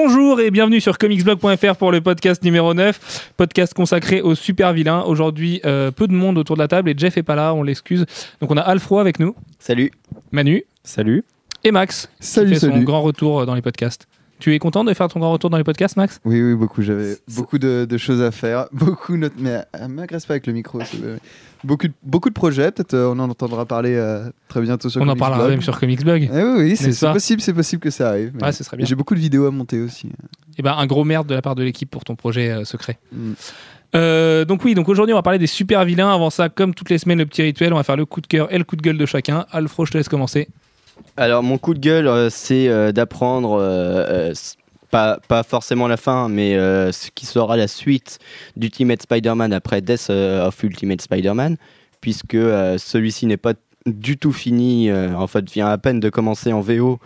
Bonjour et bienvenue sur comicsblog.fr pour le podcast numéro 9, podcast consacré aux super vilains. Aujourd'hui, euh, peu de monde autour de la table et Jeff est pas là, on l'excuse. Donc on a Alfro avec nous, Salut. Manu Salut. et Max Salut, qui fait son grand retour euh, dans les podcasts. Tu es content de faire ton grand retour dans les podcasts, Max? Oui, oui, beaucoup. J'avais beaucoup de, de choses à faire. Beaucoup de... Mais euh, m'agresse pas avec le micro. Beaucoup de, beaucoup de projets. Peut-être euh, on en entendra parler euh, très bientôt sur On en parlera Blog. même sur Comicsblog. Eh oui, oui, c'est possible, c'est possible que ça arrive. Ouais, ce serait bien. J'ai beaucoup de vidéos à monter aussi. Et ben un gros merde de la part de l'équipe pour ton projet euh, secret. Mm. Euh, donc oui, donc aujourd'hui on va parler des super vilains. Avant ça, comme toutes les semaines, le petit rituel, on va faire le coup de cœur et le coup de gueule de chacun. Alfro, je te laisse commencer. Alors mon coup de gueule, euh, c'est euh, d'apprendre, euh, pas, pas forcément la fin, mais ce qui sera la suite d'Ultimate Spider-Man après Death of Ultimate Spider-Man, puisque celui-ci n'est pas du tout fini, en fait vient à peine de commencer en VO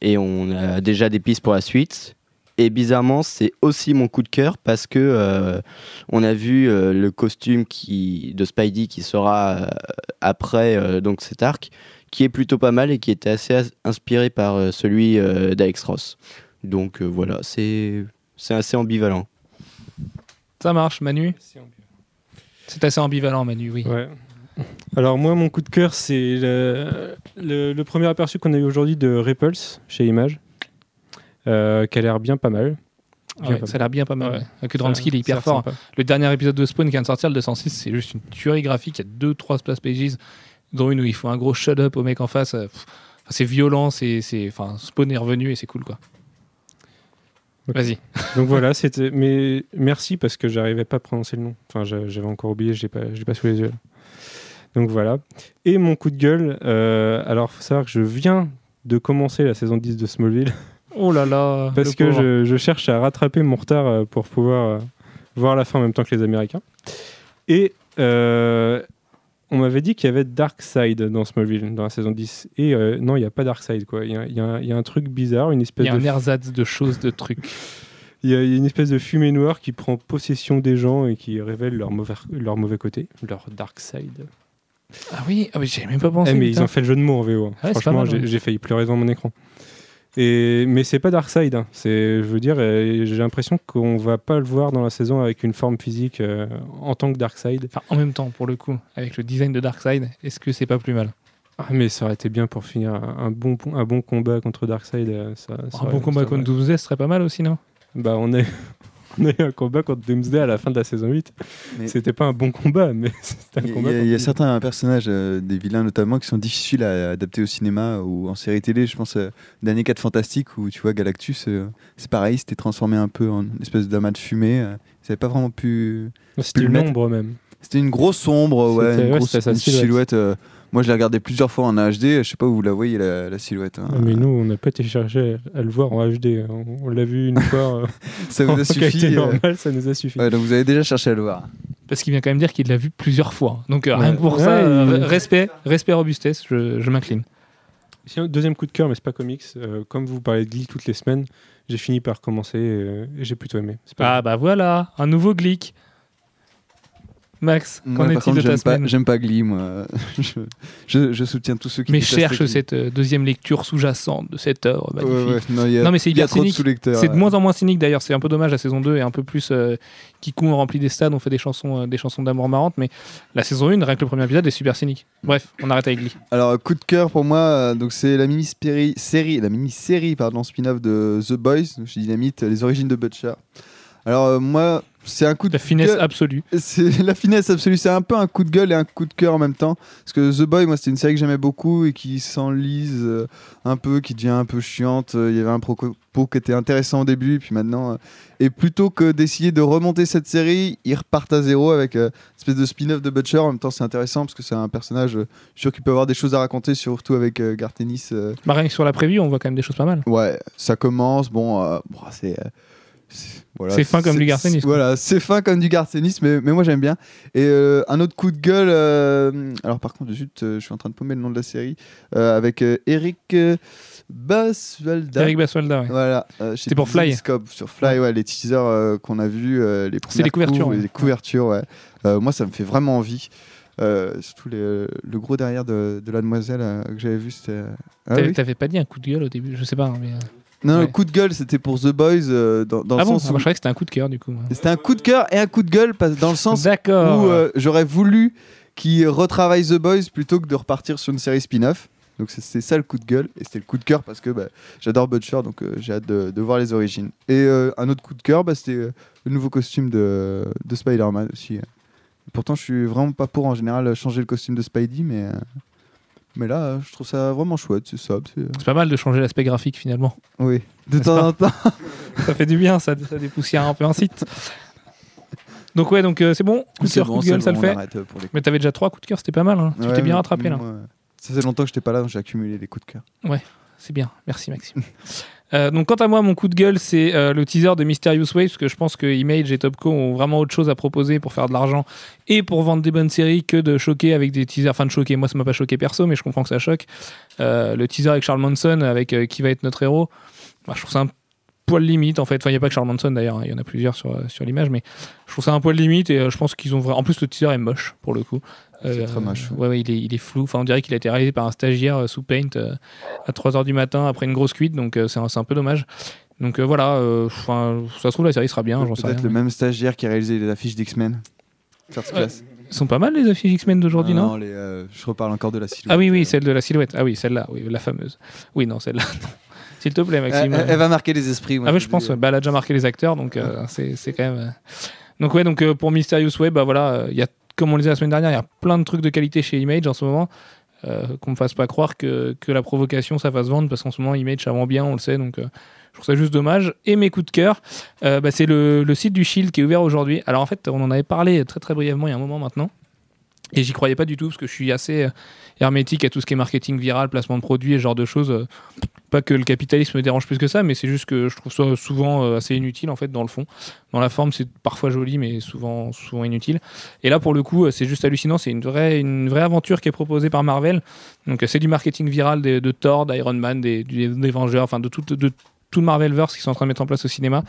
et on a déjà des pistes pour la suite. Et bizarrement, c'est aussi mon coup de cœur parce que on a vu le costume qui, de Spidey qui sera après donc cet arc, qui est plutôt pas mal et qui était assez as- inspiré par euh, celui euh, d'Alex Ross. Donc euh, voilà, c'est c'est assez ambivalent. Ça marche, Manu? C'est assez ambivalent, Manu, oui. Ouais. Alors moi, mon coup de cœur, c'est le, le- le premier aperçu qu'on a eu aujourd'hui de Repulse chez Image, euh, qui a l'air bien pas mal. Ah Bien ouais, pas ça a l'air bien pas mal. Ouais. ouais. Akudranski, il est hyper fort. pas. Le dernier épisode de Spawn qui vient de sortir, le 206, c'est juste une tuerie graphique. Il y a deux, trois splash pages, dont une où il faut un gros shut up au mec en face. Euh, pff, c'est violent, c'est, c'est, enfin, Spawn est revenu et c'est cool, quoi. Ok. Vas-y. Donc voilà, c'était. Mais merci parce que j'arrivais pas à prononcer le nom. Enfin, j'a- j'avais encore oublié, je l'ai pas, je l'ai pas sous les yeux. Donc voilà. Et mon coup de gueule. euh, alors, faut savoir que je viens de commencer la saison 10 de Smallville Oh là là. parce que je, je cherche à rattraper mon retard euh, pour pouvoir euh, voir la fin en même temps que les Américains. Et euh, on m'avait dit qu'il y avait Darkseid dans Smallville, dans la saison 10. Et euh, non, il n'y a pas Darkseid, quoi. Il y a, il y un- il y a un truc bizarre, une Il espèce y a de un ersatz de choses, de trucs. il y, a, il y a une espèce de fumée noire qui prend possession des gens et qui révèle leur mauvais, leur mauvais côté, leur dark side. Ah oui, ah oui j'avais même pas pensé. Eh, mais ils ont fait le jeu de mots en VO. hein. Ouais, pas Franchement, j'ai failli pleurer devant mon écran. Et, mais c'est pas Darkseid. Hein. C'est, je veux dire, euh, j'ai l'impression qu'on va pas le voir dans la saison avec une forme physique euh, en tant que Darkseid. Enfin, en même temps, pour le coup, avec le design de Darkseid, est-ce que c'est pas plus mal? Ah, mais ça aurait été bien pour finir un, un bon, un bon combat contre Darkseid. euh, Ça, ça Un aurait- bon combat ça contre aurait- Doomsday, ce serait pas mal aussi, non? Bah, on a, on a eu un combat contre Doomsday à la fin de la saison 8. Mais- C'était pas un bon combat, mais c'était un Il y, a- combat. il y a- y certains personnages, euh, des vilains notamment, qui sont difficiles à adapter au cinéma ou en série télé. Je pense euh, d'année 4 Fantastique où tu vois Galactus, euh, c'est pareil, c'était transformé un peu en une espèce d'amas de fumée. euh, ils n'avaient pas vraiment pu. C'était une ombre même. C'était une grosse ombre, ouais, une grosse une silhouette. silhouette. Moi, je l'ai regardé plusieurs fois en HD. Je sais pas où vous la voyez la, la silhouette. hein. Mais nous, on n'a pas été chercher à le voir en HD. On, on l'a vu une fois. euh, ça vous en a qualité suffi. euh, normale, ça nous a suffi. ouais, donc vous avez déjà cherché à le voir. Parce qu'il vient quand même dire qu'il l'a vu plusieurs fois. Donc euh, rien que pour Ouais, ça, euh, il- respect, respect robustesse, je, je m'incline. Deuxième coup de cœur, mais c'est pas comics. euh, comme vous parlez de Glee toutes les semaines, j'ai fini par commencer et j'ai plutôt aimé. Pas Ah bah voilà, un nouveau Glick. Max, qu'en est-il de ta semaine j'aime pas Glee, moi. je, je, je soutiens tous ceux qui Mais cherche cette euh, deuxième lecture sous-jacente de cette œuvre Ouais, magnifique. ouais, non, il y a- Non, mais c'est hyper trop cynique. C'est de moins en moins cynique d'ailleurs, c'est un peu dommage la saison 2 est un peu plus euh, Kikou on remplit des stades, on fait des chansons euh, des chansons d'amour marrantes mais la saison 1 rien que le premier épisode est super cynique. Bref, on arrête avec Glee. Alors, coup de cœur pour moi, euh, donc c'est la mini-série, série, la mini-série pardon, spin-off de The Boys, chez Dynamite, les origines de Butcher. Alors, euh, moi, c'est un coup de La finesse cœur- absolue. C'est la finesse absolue. C'est un peu un coup de gueule et un coup de cœur en même temps. Parce que The Boy, moi, c'était une série que j'aimais beaucoup et qui s'enlise euh, un peu, qui devient un peu chiante. Euh, Il y avait un propos qui était intéressant au début, puis maintenant. euh, et plutôt que d'essayer de remonter cette série, ils repartent à zéro avec euh, une espèce de spin-off de Butcher. En même temps, c'est intéressant parce que c'est un personnage, je suis sûr qu'il peut avoir des choses à raconter, surtout avec euh. Bah, rien que sur la prévue, on voit quand même des choses pas mal. Ouais, ça commence. Bon, bon, c'est. C'est- voilà, C'est fin comme du c'est- Voilà, c'est fin comme du Garth Ennis, mais, mais moi j'aime bien. Et euh, un autre coup de gueule, euh, alors par contre, euh, je suis en train de paumer le nom de la série, avec Eric Baswalda. Eric Baswalda, ouais. Voilà, C'était pour Fly. Zenescope, sur Fly, ouais, les teasers qu'on a vus, les C'est les premières couvertures, ouais. les couvertures, ouais. Moi, ça me fait vraiment envie. Euh, surtout les- le gros derrière de, de la demoiselle euh, que j'avais vu, c'était. Ah T'avais oui pas dit un coup de gueule au début, je sais pas. hein, Mais... Non, Ouais. le coup de gueule, c'était pour The Boys euh, dans, dans Ah le bon sens Ah, où Je croyais que c'était un coup de cœur du coup. c'était un coup de cœur et un coup de gueule dans le sens où euh, j'aurais voulu qu'ils retravaillent The Boys plutôt que de repartir sur une série spin-off. Donc c'est- ça le coup de gueule et c'était le coup de cœur parce que bah, j'adore Butcher donc euh, j'ai hâte de, de voir les origines. Et un autre coup de cœur, bah, c'était le nouveau costume de, de Spider-Man aussi. Pourtant je suis vraiment pas pour en général changer le costume de Spidey mais, mais là je trouve ça vraiment chouette, c'est ça. c'est, euh, pas mal de changer l'aspect graphique finalement. oui, de temps en temps. Ça fait du bien, ça, ça dépoussière un peu un site. Donc ouais, donc euh, c'est bon. Coup de C'est cœur, bon, coup de gueule, c'est ça bon, le fait. euh, les Mais t'avais déjà trois coups de cœur, c'était pas mal. hein. Tu Ouais, t'es bien rattrapé là. ouais. Ça fait longtemps que j'étais pas là, donc j'ai accumulé les coups de cœur. C'est bien, merci Maxime. Euh, donc quant à moi, mon coup de gueule, c'est euh, le teaser de Mysterious Waves, parce que je pense que Image et Topco ont vraiment autre chose à proposer pour faire de l'argent et pour vendre des bonnes séries que de choquer avec des teasers. Enfin, de choquer, moi ça m'a pas choqué perso, mais je comprends que ça choque. Euh, le teaser avec Charles Manson, avec qui va être notre héros, bah, je trouve ça un poil limite en fait. Enfin, il n'y a pas que Charles Manson d'ailleurs, hein, il y en a plusieurs sur, sur l'image, mais je trouve ça un poil limite et je pense qu'ils ont vraiment. En plus, le teaser est moche pour le coup. C'est très moche. Ouais, ouais, il, est, il est flou. Enfin, on dirait qu'il a été réalisé par un stagiaire euh, sous Paint euh, à 3h du matin après une grosse cuite, donc euh, c'est un, un peu dommage. Donc euh, voilà, euh, ça se trouve la série sera bien, j'en sais Peut-être le même stagiaire qui a réalisé les affiches d'X-Men. First class. Sont pas mal les affiches X-Men d'aujourd'hui, non, les, euh, Je reparle encore de la silhouette. Ah oui, oui, celle de la silhouette. Ah oui, celle-là, oui, la fameuse. Oui, non, celle-là. non. S'il te plaît, Maxime. elle- elle va marquer les esprits. moi, Ah oui, je pense. Bah, elle a déjà marqué les acteurs, donc euh, c'est quand même. euh. Donc ouais, donc euh, pour Mysterious Web, bah voilà, euh, il y a comme on le disait la semaine dernière, il y a plein de trucs de qualité chez Image en ce moment. Euh, qu'on me fasse pas croire que, que la provocation ça va se vendre parce qu'en ce moment Image ça vend bien, on le sait, donc euh, je trouve ça juste dommage. Et mes coups de cœur, euh, bah, c'est le, le site du Shield qui est ouvert aujourd'hui. Alors en fait, on en avait parlé très très brièvement il y a un moment maintenant. Et j'y croyais pas du tout parce que je suis assez euh, hermétique à tout ce qui est marketing viral, placement de produits et ce genre de choses. Euh, Pas que le capitalisme me dérange plus que ça, mais c'est juste que je trouve ça souvent euh, assez inutile en fait dans le fond. Dans la forme, c'est parfois joli, mais souvent, souvent inutile. Et là, pour le coup, c'est juste hallucinant. C'est une vraie, une vraie aventure qui est proposée par Marvel. Donc, c'est du marketing viral de, de Thor, d'Iron Man, des, des Vengeurs, enfin de tout, de tout le Marvelverse qu'ils sont en train de mettre en place au cinéma.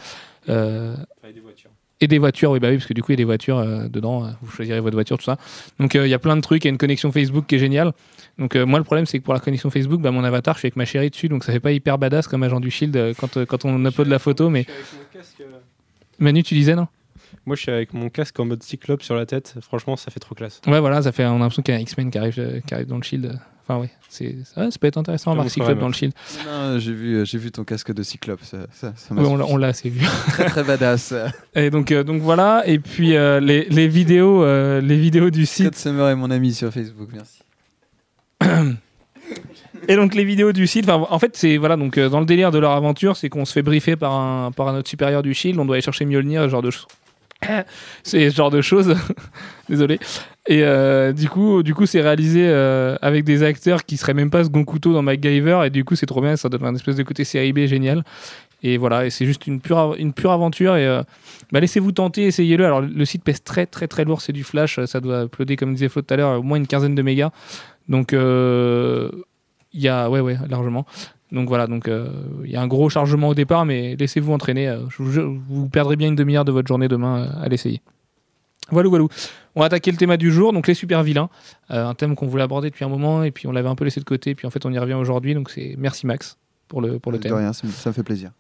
Et des voitures, oui, bah oui, parce que du coup, il y a des voitures euh, dedans. euh, vous choisirez votre voiture, tout ça. Donc, euh, il y a plein de trucs. Il y a une connexion Facebook qui est géniale. Donc, moi, le problème, c'est que pour la connexion Facebook, bah, mon avatar, je suis avec ma chérie dessus. Donc, ça fait pas hyper badass comme agent du Shield quand, quand on upload la photo. Mais Manu, tu disais, non? Moi, je suis avec mon casque en mode cyclope sur la tête. Franchement, ça fait trop classe. Ouais, voilà, ça fait, on a l'impression qu'il y a un X-Men qui arrive, euh, qui arrive dans le Shield. Enfin, oui, c'est, ouais, ça peut être intéressant, te Cyclope dans le Shield. Non, j'ai vu, euh, j'ai vu ton casque de cyclope. Ça, ça, ça m'a Ouais, on l'a- suffi. on l'a assez vu. très très badass. Et donc, euh, donc voilà. Et puis euh, les, les vidéos, euh, les vidéos du site. Scott Summer est mon ami sur Facebook, merci. Et donc les vidéos du site. enfin, En fait, c'est voilà. Donc euh, dans le délire de leur aventure, c'est qu'on se fait briefer par un par un autre supérieur du Shield. On doit aller chercher Mjolnir, ce genre de choses. c'est ce genre de choses. Désolé. Et euh, du coup, du coup, c'est réalisé euh, avec des acteurs qui seraient même pas second couteau dans MacGyver. Et du coup, c'est trop bien. Ça donne un espèce de côté série B génial. Et voilà. C'est juste une pure une pure aventure. Et euh, bah, laissez-vous tenter, essayez-le. Alors le site pèse très très très lourd. C'est du flash. Ça doit uploader, comme disait Flo tout à l'heure, au moins une quinzaine de mégas. Donc il y a ouais ouais largement. Donc voilà, donc euh, il y a un gros chargement au départ, mais laissez-vous entraîner. euh, je vous, perdrez bien une demi-heure de votre journée demain euh, à l'essayer. Voilà, voilà. On va attaquer le thème du jour, donc les super vilains. Un thème qu'on voulait aborder depuis un moment, et puis on l'avait un peu laissé de côté, puis en fait on y revient aujourd'hui. Donc c'est merci Max pour le, pour le De thème. rien, ça me, ça me fait plaisir.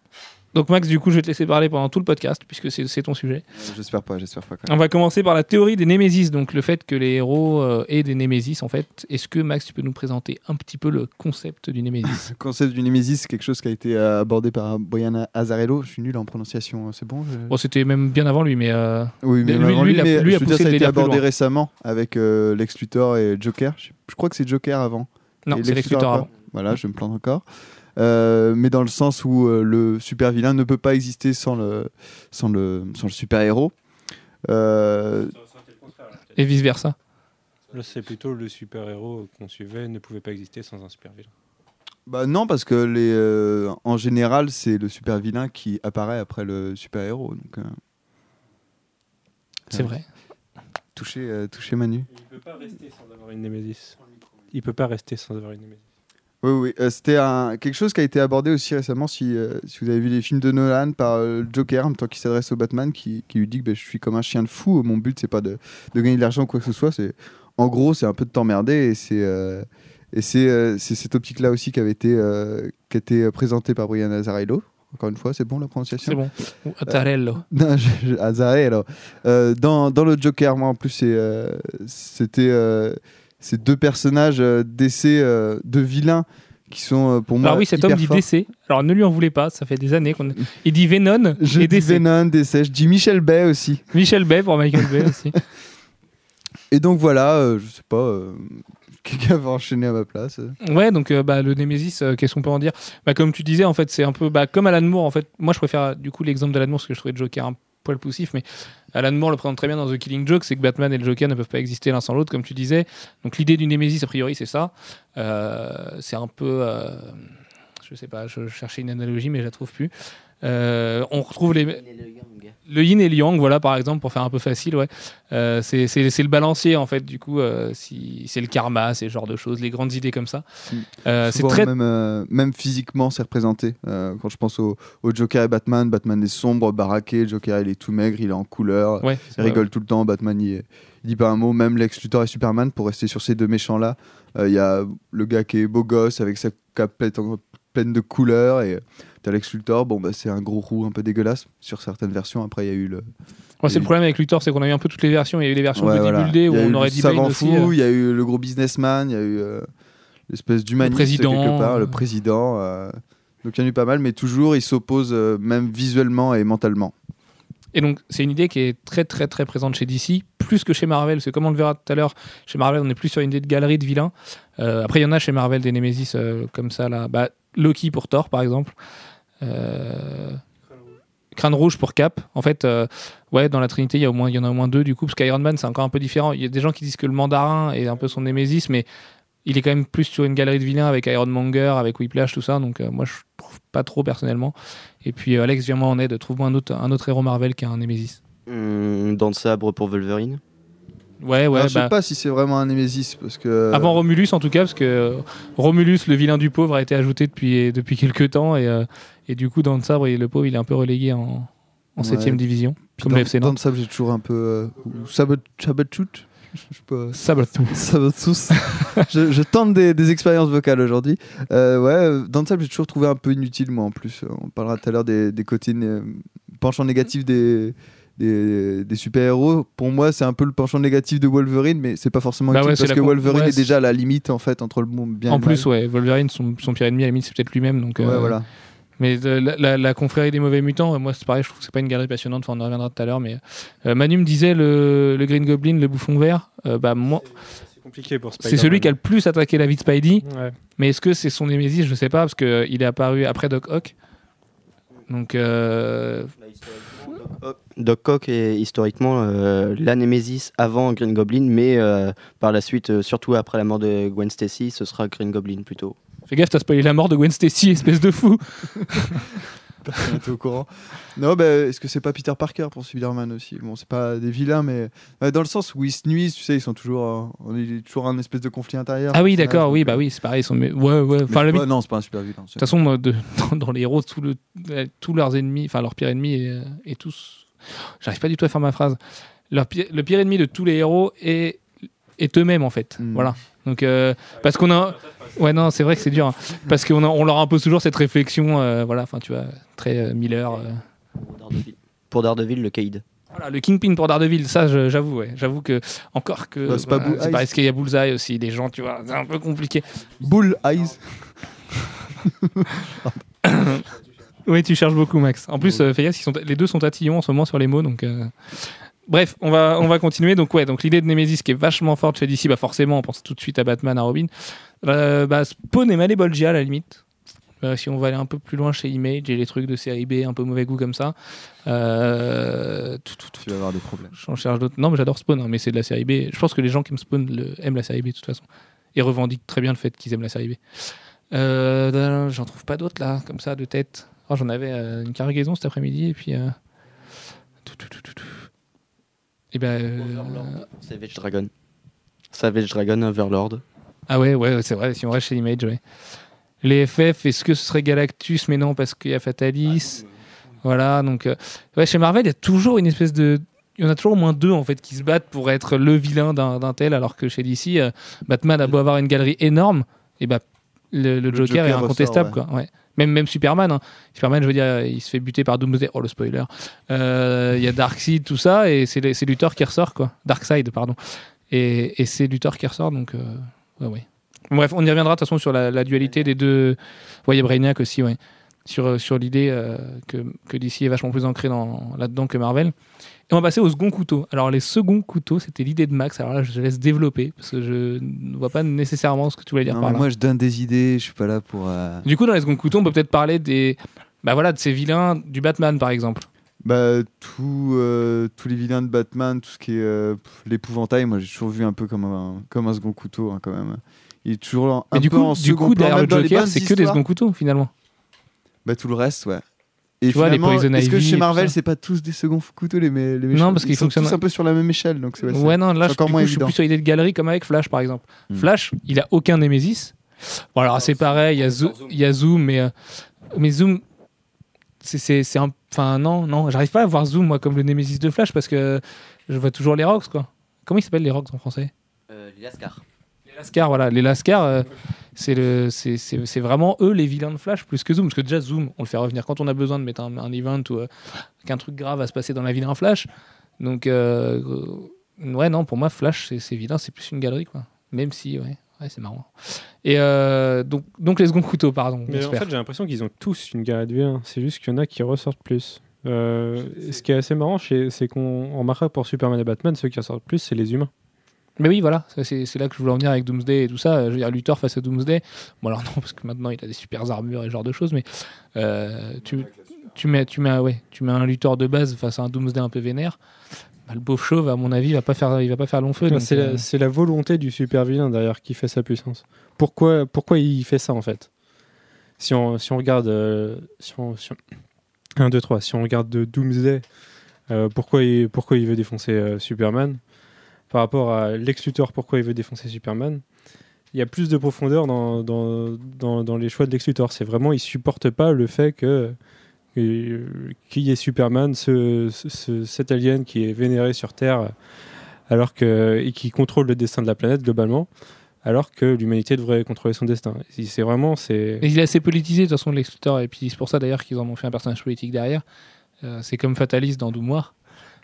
Donc Max, du coup, je vais te laisser parler pendant tout le podcast, puisque c'est ton sujet. Euh, J'espère pas, j'espère pas. Quand même. On va commencer par la théorie des Némésis, donc le fait que les héros euh, aient des Némésis en fait. Est-ce que Max, tu peux nous présenter un petit peu le concept du Némésis? Le concept du Nemesis, c'est quelque chose qui a été euh, abordé par Brian Azzarello. Je suis nul en prononciation, c'est bon je- Bon, c'était même bien avant lui, mais euh, Oui, mais Lui- avant lui, a- mais lui a je veux dire, ça a été abordé récemment avec euh, Lex Luthor et Joker. Je, je crois que c'est Joker avant. non, c'est Lex Luthor avant. Voilà, je me plante encore. Euh, mais dans le sens où euh, le super vilain ne peut pas exister sans le, sans le, sans le super héros. Euh, Et vice versa. Là, c'est plutôt le super-héros qu'on suivait ne pouvait pas exister sans un super-vilain. bah non, parce que les, euh, en général, c'est le super vilain qui apparaît après le super héros. Donc, euh, C'est vrai. toucher, euh, toucher Manu. Il peut pas rester sans avoir une Némésis. Il peut pas rester sans avoir une Némésis. Oui, oui. euh, C'était un- quelque chose qui a été abordé aussi récemment. Si, euh, si vous avez vu les films de Nolan par euh, Joker, en même temps qu'il s'adresse au Batman, qui, qui lui dit que bah, je suis comme un chien de fou. Mon but, c'est pas de, de gagner de l'argent ou quoi que ce soit. C'est en gros, c'est un peu de t'emmerder et c'est euh, et c'est cette optique-là aussi qui avait été, qui a été présentée par Brian Azzarello. Encore une fois, c'est bon la prononciation? C'est bon. Azzarello. Euh, dans, dans le Joker, moi en plus, c'était euh, ces deux personnages euh, d'essai euh, de vilains qui sont euh, pour moi. Alors oui, cet homme dit. DC. Alors ne lui en voulez pas, ça fait des années qu'on. Il dit Venom Je et dis DC. Venom, DC. Je dis Michel Bay aussi. Michel Bay pour Michael Bay aussi. Et donc voilà, euh, je sais pas, euh, quelqu'un va enchaîner à ma place. Ouais, donc euh, bah, le Nemesis, euh, qu'est-ce qu'on peut en dire? Bah, Comme tu disais, en fait, c'est un peu bah, comme Alan Moore. En fait, moi, je préfère du coup l'exemple d'Alan Moore parce que je trouvais Joker un poil poussif, mais Alan Moore le présente très bien dans The Killing Joke, c'est que Batman et le Joker ne peuvent pas exister l'un sans l'autre, comme tu disais. Donc l'idée du Nemesis, a priori, c'est ça. Euh, c'est un peu, euh, je sais pas, je cherchais une analogie, mais je la trouve plus. Euh, on retrouve les, le yin et le yang, voilà, par exemple, pour faire un peu facile, ouais. Euh, c'est le balancier, en fait, du coup, euh, si, c'est le karma, ces genres de choses, les grandes idées comme ça. Euh, c'est Souvent, très. même, euh, même physiquement, c'est représenté. Euh, quand je pense au, au Joker et Batman, Batman est sombre, baraqué, Joker il est tout maigre, il est en couleur, Ouais, il rigole tout le temps, Batman il, il dit pas un mot, même Lex Luthor et Superman, pour rester sur ces deux méchants-là, euh, il y a le gars qui est beau gosse avec sa capette en- pleine de couleurs, et t'as Lex Luthor, bon bah c'est un gros roux un peu dégueulasse sur certaines versions, après il y a eu le... Ouais, c'est le problème avec Luthor, c'est qu'on a eu un peu toutes les versions. Il y a eu les versions Ouais, voilà. où on aurait dit savant aussi. fou, euh. il y a eu le gros businessman, il y a eu euh, l'espèce d'humaniste quelque part, le président. euh, donc il y en a eu pas mal, mais toujours il s'oppose euh, même visuellement et mentalement. Et donc, c'est une idée qui est très, très, très présente chez DC, plus que chez Marvel. C'est comme on le verra tout à l'heure, chez Marvel, on est plus sur une idée de galerie de vilains. Euh, après, il y en a chez Marvel des Nemesis euh, comme ça, là. Bah, Loki pour Thor, par exemple. Euh, Crâne rouge pour Cap. En fait, euh, ouais, dans la Trinité, il y, a au moins, il y en a au moins deux, du coup, parce qu'Iron Man, c'est encore un peu différent. Il y a des gens qui disent que le mandarin est un peu son Nemesis, mais il est quand même plus sur une galerie de vilains avec Iron Monger, avec Whiplash, tout ça. Donc, euh, moi, je trouve pas trop personnellement. Et puis, euh, Alex, viens-moi en aide. Trouve-moi un autre, un autre héros Marvel qui a un Nemesis. Hum, Dans le sabre pour Wolverine. Ouais, ouais. Alors, je bah, sais pas si c'est vraiment un Némésis parce que Avant Romulus, en tout cas, parce que Romulus, le vilain du pauvre, a été ajouté depuis, depuis quelques temps. Et, euh, et du coup, dans le sabre, il- le pauvre, il est un peu relégué en, en Ouais. 7 division, Puis comme dans, le FC dans le sable, j'ai toujours un peu euh. Je. Sabre je, je tente des, des expériences vocales aujourd'hui. Euh, ouais, euh, dans le sable, j'ai toujours trouvé un peu inutile, moi en plus. Euh, On parlera tout à l'heure des, des côtés euh, penchants négatifs des, des, des super-héros. Pour moi, c'est un peu le penchant négatif de Wolverine, mais c'est pas forcément Bah utile ouais, parce que Wolverine ouais, est déjà à la limite en fait entre le monde bien et En le plus, mal. ouais, Wolverine, son, son pire ennemi, à la limite, c'est peut-être lui-même. Donc, Ouais, voilà. Mais euh, la, la- la confrérie des mauvais mutants, euh, moi, c'est pareil, je trouve que c'est pas une galerie passionnante. Enfin, on en reviendra tout à l'heure. Mais euh, Manu me disait le, le Green Goblin, le bouffon vert. euh, bah, moi, C'est compliqué pour c'est celui qui a le plus attaqué la vie de Spidey. Ouais. Mais est-ce que c'est son Nemesis Je sais pas, parce qu'il est apparu après Doc Ock. Donc, euh, Doc Ock est historiquement euh, la Némésis avant Green Goblin, mais euh, par la suite, euh, surtout après la mort de Gwen Stacy, ce sera Green Goblin plutôt. Fais gaffe, t'as spoilé la mort de Gwen Stacy, espèce de fou. Personne n'était au courant. Non, bah, est-ce que c'est pas Peter Parker pour Spider-Man aussi? Bon, c'est pas des vilains, mais ouais, dans le sens où ils se nuisent, tu sais, ils sont toujours, euh, on est toujours un espèce de conflit intérieur. Ah oui, d'accord, oui, euh, bah oui, c'est pareil. ils sont- Ouais, ouais. Enfin, la pas- non, c'est pas un super vilain. De toute façon, de- dans, les héros, tout le, euh, tous leurs ennemis, enfin leur pire ennemi est, est tous. J'arrive pas du tout à faire ma phrase. Leur pi- le pire ennemi de tous les héros est, est eux-mêmes en fait. Hmm. Voilà. Donc euh, parce qu'on a. Ouais non, c'est vrai que c'est dur. hein. Parce qu'on on leur impose toujours cette réflexion, euh, voilà. Enfin tu vois, très euh, Miller. euh. Pour Daredevil, le Cade. Voilà, le Kingpin pour Daredevil, ça j'avoue, ouais. J'avoue que encore que. Bah, c'est pas voilà, Bullseye. parce qu'il y a Bullseye aussi, des gens, tu vois, c'est un peu compliqué. Bull Eyes. Oui, tu cherches beaucoup, Max. En plus, euh, fais gaffe, ils sont, les deux sont tatillons en ce moment sur les mots, donc. Bref, on va, on va continuer. Donc, ouais, donc l'idée de Nemesis qui est vachement forte chez DC, bah forcément, on pense tout de suite à Batman, à Robin. Euh, bah, Spawn et Malebolgia, à la limite. Euh, si on va aller un peu plus loin chez Image et les trucs de série B, un peu mauvais goût comme ça. Euh, tout, tout, tout, Tu vas avoir des problèmes. J'en cherche d'autres. Non, mais j'adore Spawn, hein, mais c'est de la série B. Je pense que les gens qui aiment Spawn le- aiment la série B de toute façon. Et revendiquent très bien le fait qu'ils aiment la série B. Euh, J'en trouve pas d'autres là, comme ça, de tête. Oh, J'en avais une cargaison cet après-midi et puis. tout, tout, tout, tout. Et ben. euh, Savage Dragon. Savage Dragon, Overlord. Ah ouais, ouais, c'est vrai, si on reste chez Image, ouais. Les FF, est-ce que ce serait Galactus? Mais non, parce qu'il y a Fatalis. Voilà, donc. euh, ouais, chez Marvel, il y a toujours une espèce de. Il y en a toujours au moins deux en fait qui se battent pour être le vilain d'un d'un tel, alors que chez DC, euh, Batman a beau avoir une galerie énorme, et bah le, le Le Joker, est incontestable ressort, quoi. Ouais. Même même Superman, hein. Superman, je veux dire, il se fait buter par Doomsday. Oh le spoiler. Euh, Il y a Darkseid, tout ça, et c'est Luthor qui ressort quoi. Darkseid, pardon. Et, et c'est Luthor qui ressort, donc euh, ouais ouais. Bref, on y reviendra de toute façon sur la, dualité des deux. Ouais, il y a Brainiac aussi, ouais. Sur, euh, sur l'idée que, que DC est vachement plus ancré dans- là-dedans que Marvel. Et on va passer au second couteau. Alors, les seconds couteaux, c'était l'idée de Max. Alors là, je te laisse développer parce que je ne vois pas nécessairement ce que tu voulais dire Non, par là. moi, je donne des idées, je suis pas là pour. euh, Du coup, dans les seconds couteaux, on peut peut-être parler des, bah voilà, de ces vilains du Batman, par exemple. Bah, tout, euh, tous les vilains de Batman, tout ce qui est euh, l'épouvantail, moi j'ai toujours vu un peu comme un, comme un second couteau hein, quand même. Il est toujours un Mais du peu coup, en du second coup plan, derrière le Joker, c'est que des seconds couteaux, finalement. Bah, tout le reste, ouais. Et Tu vois, les Poison est-ce que chez Marvel, c'est pas tous des seconds couteaux les, mé- les méchants? Non, parce qu'ils Ils sont fonctionnent- tous un peu sur la même échelle, donc c'est ouais, Ouais, non, là, je, encore du moins coup, je suis plus sur l'idée de galerie comme avec Flash, par exemple. Hmm. Flash, il a aucun Némésis. Bon, alors c'est pareil, il y a, Zo- il y a Zoom, mais, euh, mais Zoom, c'est- un. Enfin, non, non, j'arrive pas à voir Zoom, moi, comme le Némésis de Flash, parce que je vois toujours les Rocks, quoi. Comment ils s'appellent les Rocks en français? Euh, les Lascars. Les Lascars, voilà. Les Lascars, euh, c'est le- c'est- c'est c'est vraiment eux les vilains de Flash plus que Zoom. Parce que déjà, Zoom, on le fait revenir quand on a besoin de mettre un, un event ou euh, qu'un truc grave va se passer dans la vie d'un Flash. Donc, euh, ouais, non, pour moi, Flash, c'est c'est vilain, c'est plus une galerie, quoi. Même si, ouais, ouais c'est marrant. Et euh, donc, donc, les seconds couteaux, pardon. Mais en fait, j'ai l'impression qu'ils ont tous une galerie de vilains. C'est juste qu'il y en a qui ressortent plus. Euh, ce qui est assez marrant, c'est c'est qu'on remarquera pour Superman et Batman, ceux qui ressortent plus, c'est les humains. Mais oui, voilà, c'est là que je voulais en venir avec Doomsday et tout ça. Je veux dire, Luthor face à Doomsday. Bon, alors non, parce que maintenant il a des super armures et ce genre de choses, mais euh, tu, tu, mets, tu, mets, un- ouais, tu mets un Luthor de base face à un Doomsday un peu vénère. bah, le beau chauve, à mon avis, il va pas faire, il va pas faire long feu. C'est euh, la, c'est la volonté du super vilain derrière qui fait sa puissance. Pourquoi, pourquoi il fait ça en fait? Si on, si on regarde. euh, si on, si on- 1, 2, 3. Si on regarde de Doomsday, euh, pourquoi, il, pourquoi il veut défoncer Superman? Par rapport à Lex pourquoi il veut défoncer Superman Il y a plus de profondeur dans, dans, dans, les choix de Lex. C'est vraiment, il supporte pas le fait que. y ait Superman, ce, ce- cet alien qui est vénéré sur Terre alors que, et qui contrôle le destin de la planète globalement, alors que l'humanité devrait contrôler son destin. C'est vraiment, c'est. Il est assez politisé de toute façon Lex Luthor et puis c'est pour ça d'ailleurs qu'ils en ont fait un personnage politique derrière. Euh, c'est comme Fatalis dans Doom.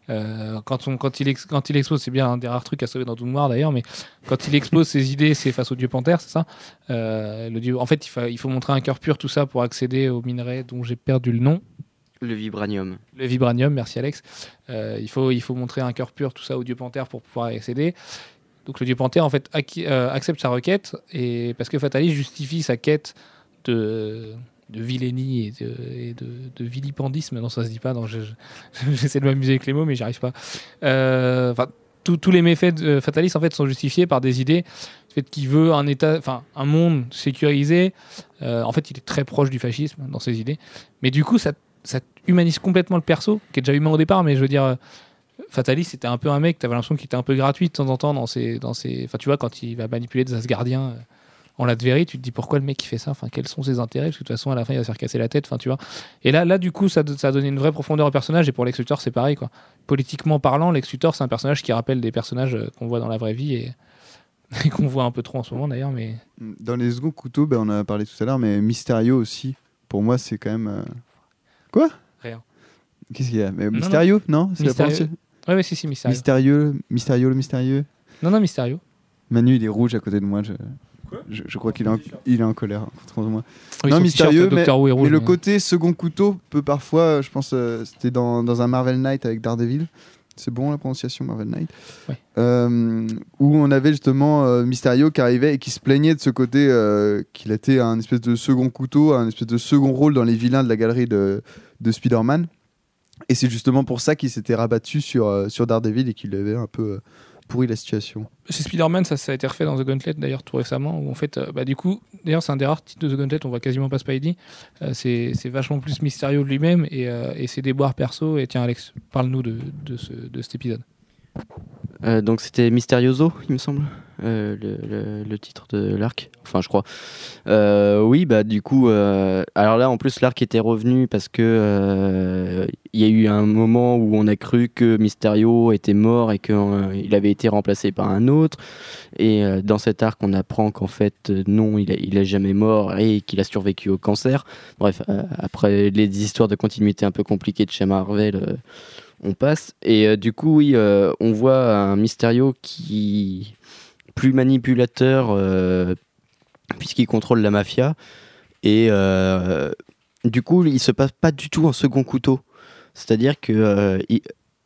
Euh, quand, on, quand, il ex- quand il expose, c'est bien un des rares trucs à sauver dans Doom Noir d'ailleurs, mais quand il expose ses idées, c'est face au dieu panthère, c'est ça? Euh, le dieu, En fait, il faut, il faut montrer un cœur pur, tout ça, pour accéder au minerai dont j'ai perdu le nom. Le vibranium. Le vibranium, merci Alex. Euh, il, faut, il faut montrer un cœur pur, tout ça, au dieu panthère pour pouvoir y accéder. Donc le dieu panthère, en fait, accepte sa requête, et parce que Fatalis justifie sa quête de, de vilainie et de, vilipendisme. Non, ça se dit pas. Non, je- j'essaie de m'amuser avec les mots, mais j'y arrive pas. Euh, Enfin, tous- les méfaits de Fatalis, en fait, sont justifiés par des idées. Le fait qu'il veut un état, un monde sécurisé. Euh, en fait, il est très proche du fascisme dans ses idées. Mais du coup, ça, ça humanise complètement le perso, qui est déjà humain au départ, mais je veux dire. euh, Fatalis, c'était un peu un mec, t'avais l'impression qu'il était un peu gratuit de temps en temps dans. Dans ses... Enfin, tu vois, quand il va manipuler des Asgardiens en Latverie, tu te dis pourquoi le mec il fait ça? Enfin, quels sont ses intérêts? Parce que de toute façon, à la fin, il va se faire casser la tête. Enfin, tu vois. Et là, là, du coup, ça, ça a donné une vraie profondeur au personnage. Et pour Lex Luthor, c'est pareil, quoi. Politiquement parlant, Lex Luthor, c'est un personnage qui rappelle des personnages euh, qu'on voit dans la vraie vie et, et qu'on voit un peu trop en ce moment d'ailleurs. Mais Dans les seconds couteaux, ben, on en a parlé tout à l'heure, mais Mysterio aussi, pour moi, c'est quand même. euh, Quoi? Rien. Qu'est-ce qu'il y a? Mais non. Mysterio? Non, C'est la Mysterio. prononciation ouais, ouais, si, si, Mysterio. Mystérieux, Mysterio le mystérieux. Non, non, Mysterio. Manu, il est rouge à côté de moi. Je, je, je crois qu'il est, en- il est en colère contre moi. Oui, Non, mystérieux, rouge, mais le côté second couteau peut parfois, euh, je pense, euh, c'était dans, dans un Marvel Knight avec Daredevil. C'est bon la prononciation Marvel Knight Ouais. Euh, Où on avait justement euh, Mysterio qui arrivait et qui se plaignait de ce côté euh, qu'il était un espèce de second couteau, un espèce de second rôle dans les vilains de la galerie de, de Spider-Man. Et c'est justement pour ça qu'il s'était rabattu sur, euh, sur Daredevil et qu'il avait un peu euh, pourri la situation. Chez Spider-Man, ça, a été refait dans The Gauntlet d'ailleurs tout récemment, où en fait, euh, bah, du coup, d'ailleurs, c'est un des rares titres de The Gauntlet, on voit quasiment pas Spidey. Euh, c'est c'est vachement plus mystérieux de lui-même et, euh, et ses déboires perso. Et tiens, Alex, parle-nous de, de, ce- de cet épisode. Euh, donc c'était Mysterioso, il me semble. euh, le, titre de l'arc. Enfin, je crois. Euh, oui, bah du coup, alors là, en plus, l'arc était revenu parce que il y a eu un moment où on a cru que Mysterio était mort et qu'il avait été remplacé par un autre. Et dans cet arc, on apprend qu'en fait, non, il a, il a jamais mort et qu'il a survécu au cancer. Bref, après les histoires de continuité un peu compliquées de chez Marvel, on passe. Et euh, du coup, oui, euh, on voit un Mysterio qui plus manipulateur euh, puisqu'il contrôle la mafia. Et du coup, il se passe pas du tout en second couteau. C'est-à-dire que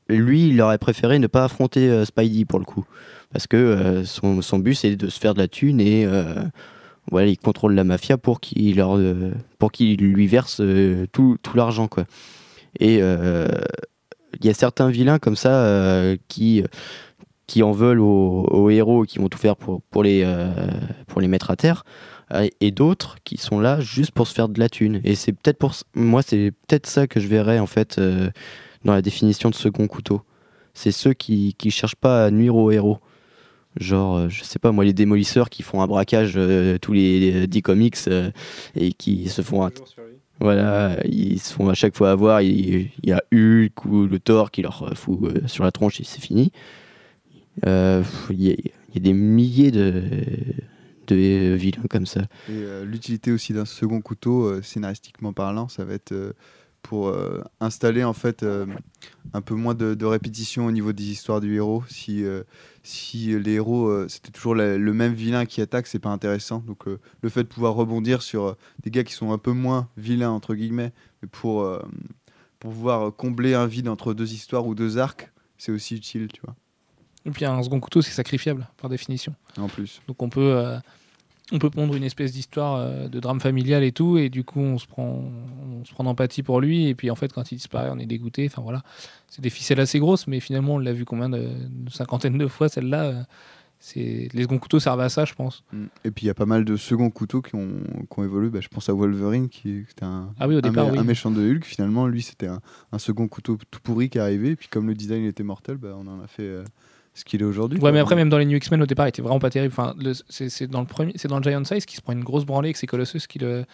lui, il aurait préféré ne pas affronter Spidey pour le coup. Parce que son, son but, c'est de se faire de la thune et voilà, il contrôle la mafia pour qu'il lui verse tout, l'argent. quoi. Et y a certains vilains comme ça euh, qui, qui en veulent aux, aux héros et qui vont tout faire pour, pour, les, euh, pour les mettre à terre. Euh, Et d'autres qui sont là juste pour se faire de la thune. Et c'est peut-être pour moi, c'est peut-être ça que je verrais en fait euh, dans la définition de second couteau. C'est ceux qui qui cherchent pas à nuire aux héros. Genre, euh, je sais pas moi, les démolisseurs qui font un braquage euh, tous les euh, 10 comics euh, et qui se font. att- Voilà, ils se font à chaque fois avoir. Il, y a Hulk ou le Thor qui leur fout euh, sur la tronche et c'est fini. Euh, Il y, a- des milliers de, de vilains comme ça. Euh, l'utilité aussi d'un second couteau, scénaristiquement parlant, ça va être pour installer en fait un peu moins de, répétition au niveau des histoires du héros. Si, si les héros, euh, c'était toujours la- le même vilain qui attaque, c'est pas intéressant. Donc euh, le fait de pouvoir rebondir sur euh, des gars qui sont un peu moins vilains, entre guillemets, mais pour, euh, pour pouvoir combler un vide entre deux histoires ou deux arcs, c'est aussi utile, tu vois, Et puis un second couteau, c'est sacrifiable par définition. en plus. Donc on peut, euh, on peut pondre une espèce d'histoire euh, de drame familial et tout, et du coup on se prend, on se prend d'empathie pour lui, et puis en fait quand il disparaît, on est dégoûté. Enfin voilà, c'est des ficelles assez grosses, mais finalement on l'a vu combien de, de cinquantaine de fois celle-là. euh, c'est les seconds couteaux servent à ça, je pense. Mm. Et puis il y a pas mal de seconds couteaux qui ont, qui ont évolué. Bah, je pense à Wolverine qui était un, Ah oui, au un, départ, mé- oui. un méchant de Hulk. Finalement, lui, c'était un, un second couteau tout pourri qui est arrivé. Et puis comme le design était mortel, bah, on en a fait euh, ce qu'il est aujourd'hui. Ouais, mais après, même dans les New X-Men, au départ, il était vraiment pas terrible. Enfin, c'est c'est dans le premier, c'est dans le Giant Size qui se prend une grosse branlée avec ses Colossus qui le,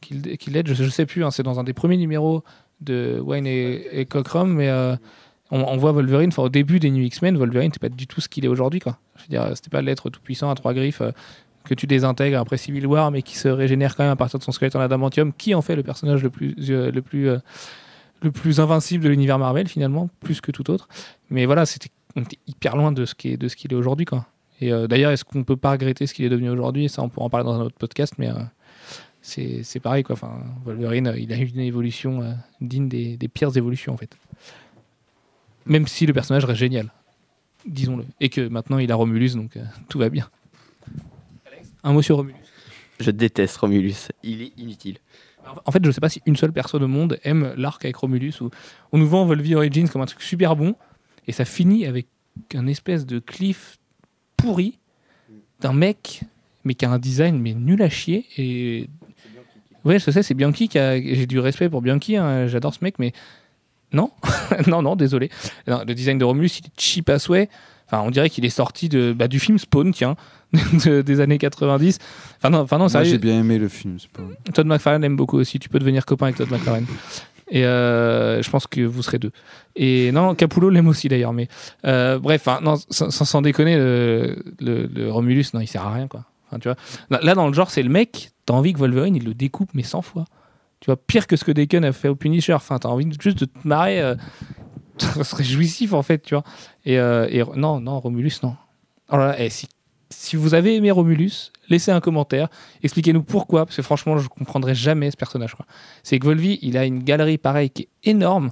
qui, le- qui l'aide. Je, je sais plus. hein, c'est dans un des premiers numéros de Wayne et, et Cockrum, mais euh, on, on voit Wolverine. Enfin, au début des New X-Men, Wolverine n'était pas du tout ce qu'il est aujourd'hui, quoi. Je veux dire, c'était pas l'être tout puissant à trois griffes. euh, que tu désintègres après Civil War, mais qui se régénère quand même à partir de son squelette en adamantium, qui en fait le personnage le plus, euh, le plus, euh, le plus invincible de l'univers Marvel finalement, plus que tout autre. Mais voilà, c'était on était hyper loin de ce qui est de ce qu'il est aujourd'hui quoi. Et euh, d'ailleurs, est-ce qu'on peut pas regretter ce qu'il est devenu aujourd'hui? Ça, on pourra en parler dans un autre podcast, mais euh, c'est c'est pareil quoi. Enfin, Wolverine, euh, il a eu une évolution euh, digne des, des pires évolutions en fait. Même si le personnage reste génial, disons-le, et que maintenant il a Romulus, donc euh, tout va bien. Un mot sur Romulus. Je déteste Romulus. Il est inutile. En fait, je sais pas si une seule personne au monde aime l'arc avec Romulus ou on nous vend Volvi Origins comme un truc super bon et ça finit avec un espèce de cliff pourri d'un mec mais qui a un design mais nul à chier et ouais je sais c'est Bianchi qui a j'ai du respect pour Bianchi hein, j'adore ce mec mais non non non désolé Non, le design de Romulus il est cheap à souhait enfin on dirait qu'il est sorti de bah, du film Spawn tiens de- des années 90 enfin non enfin non Moi, j'ai bien aimé le film. pas- Todd McFarlane aime beaucoup aussi. Tu peux devenir copain avec Todd McFarlane. Et euh, je pense que vous serez deux. Et non, Capullo l'aime aussi d'ailleurs. Mais euh, bref, hein, non, sans, sans- déconner, le, Romulus, non, il sert à rien quoi. Tu vois. Là, là, dans le genre, c'est le mec. T'as envie que Wolverine il le découpe mais 100 fois. Tu vois, pire que ce que Deacon a fait au Punisher. Enfin, t'as envie juste de te marrer. euh, ça serait jouissif en fait, tu vois. Et, euh, et non, non, Romulus, non. Alors là, eh, si, si vous avez aimé Romulus, laissez un commentaire. Expliquez-nous pourquoi, parce que franchement, je comprendrai jamais ce personnage. C'est que Volvi, il a une galerie pareille qui est énorme.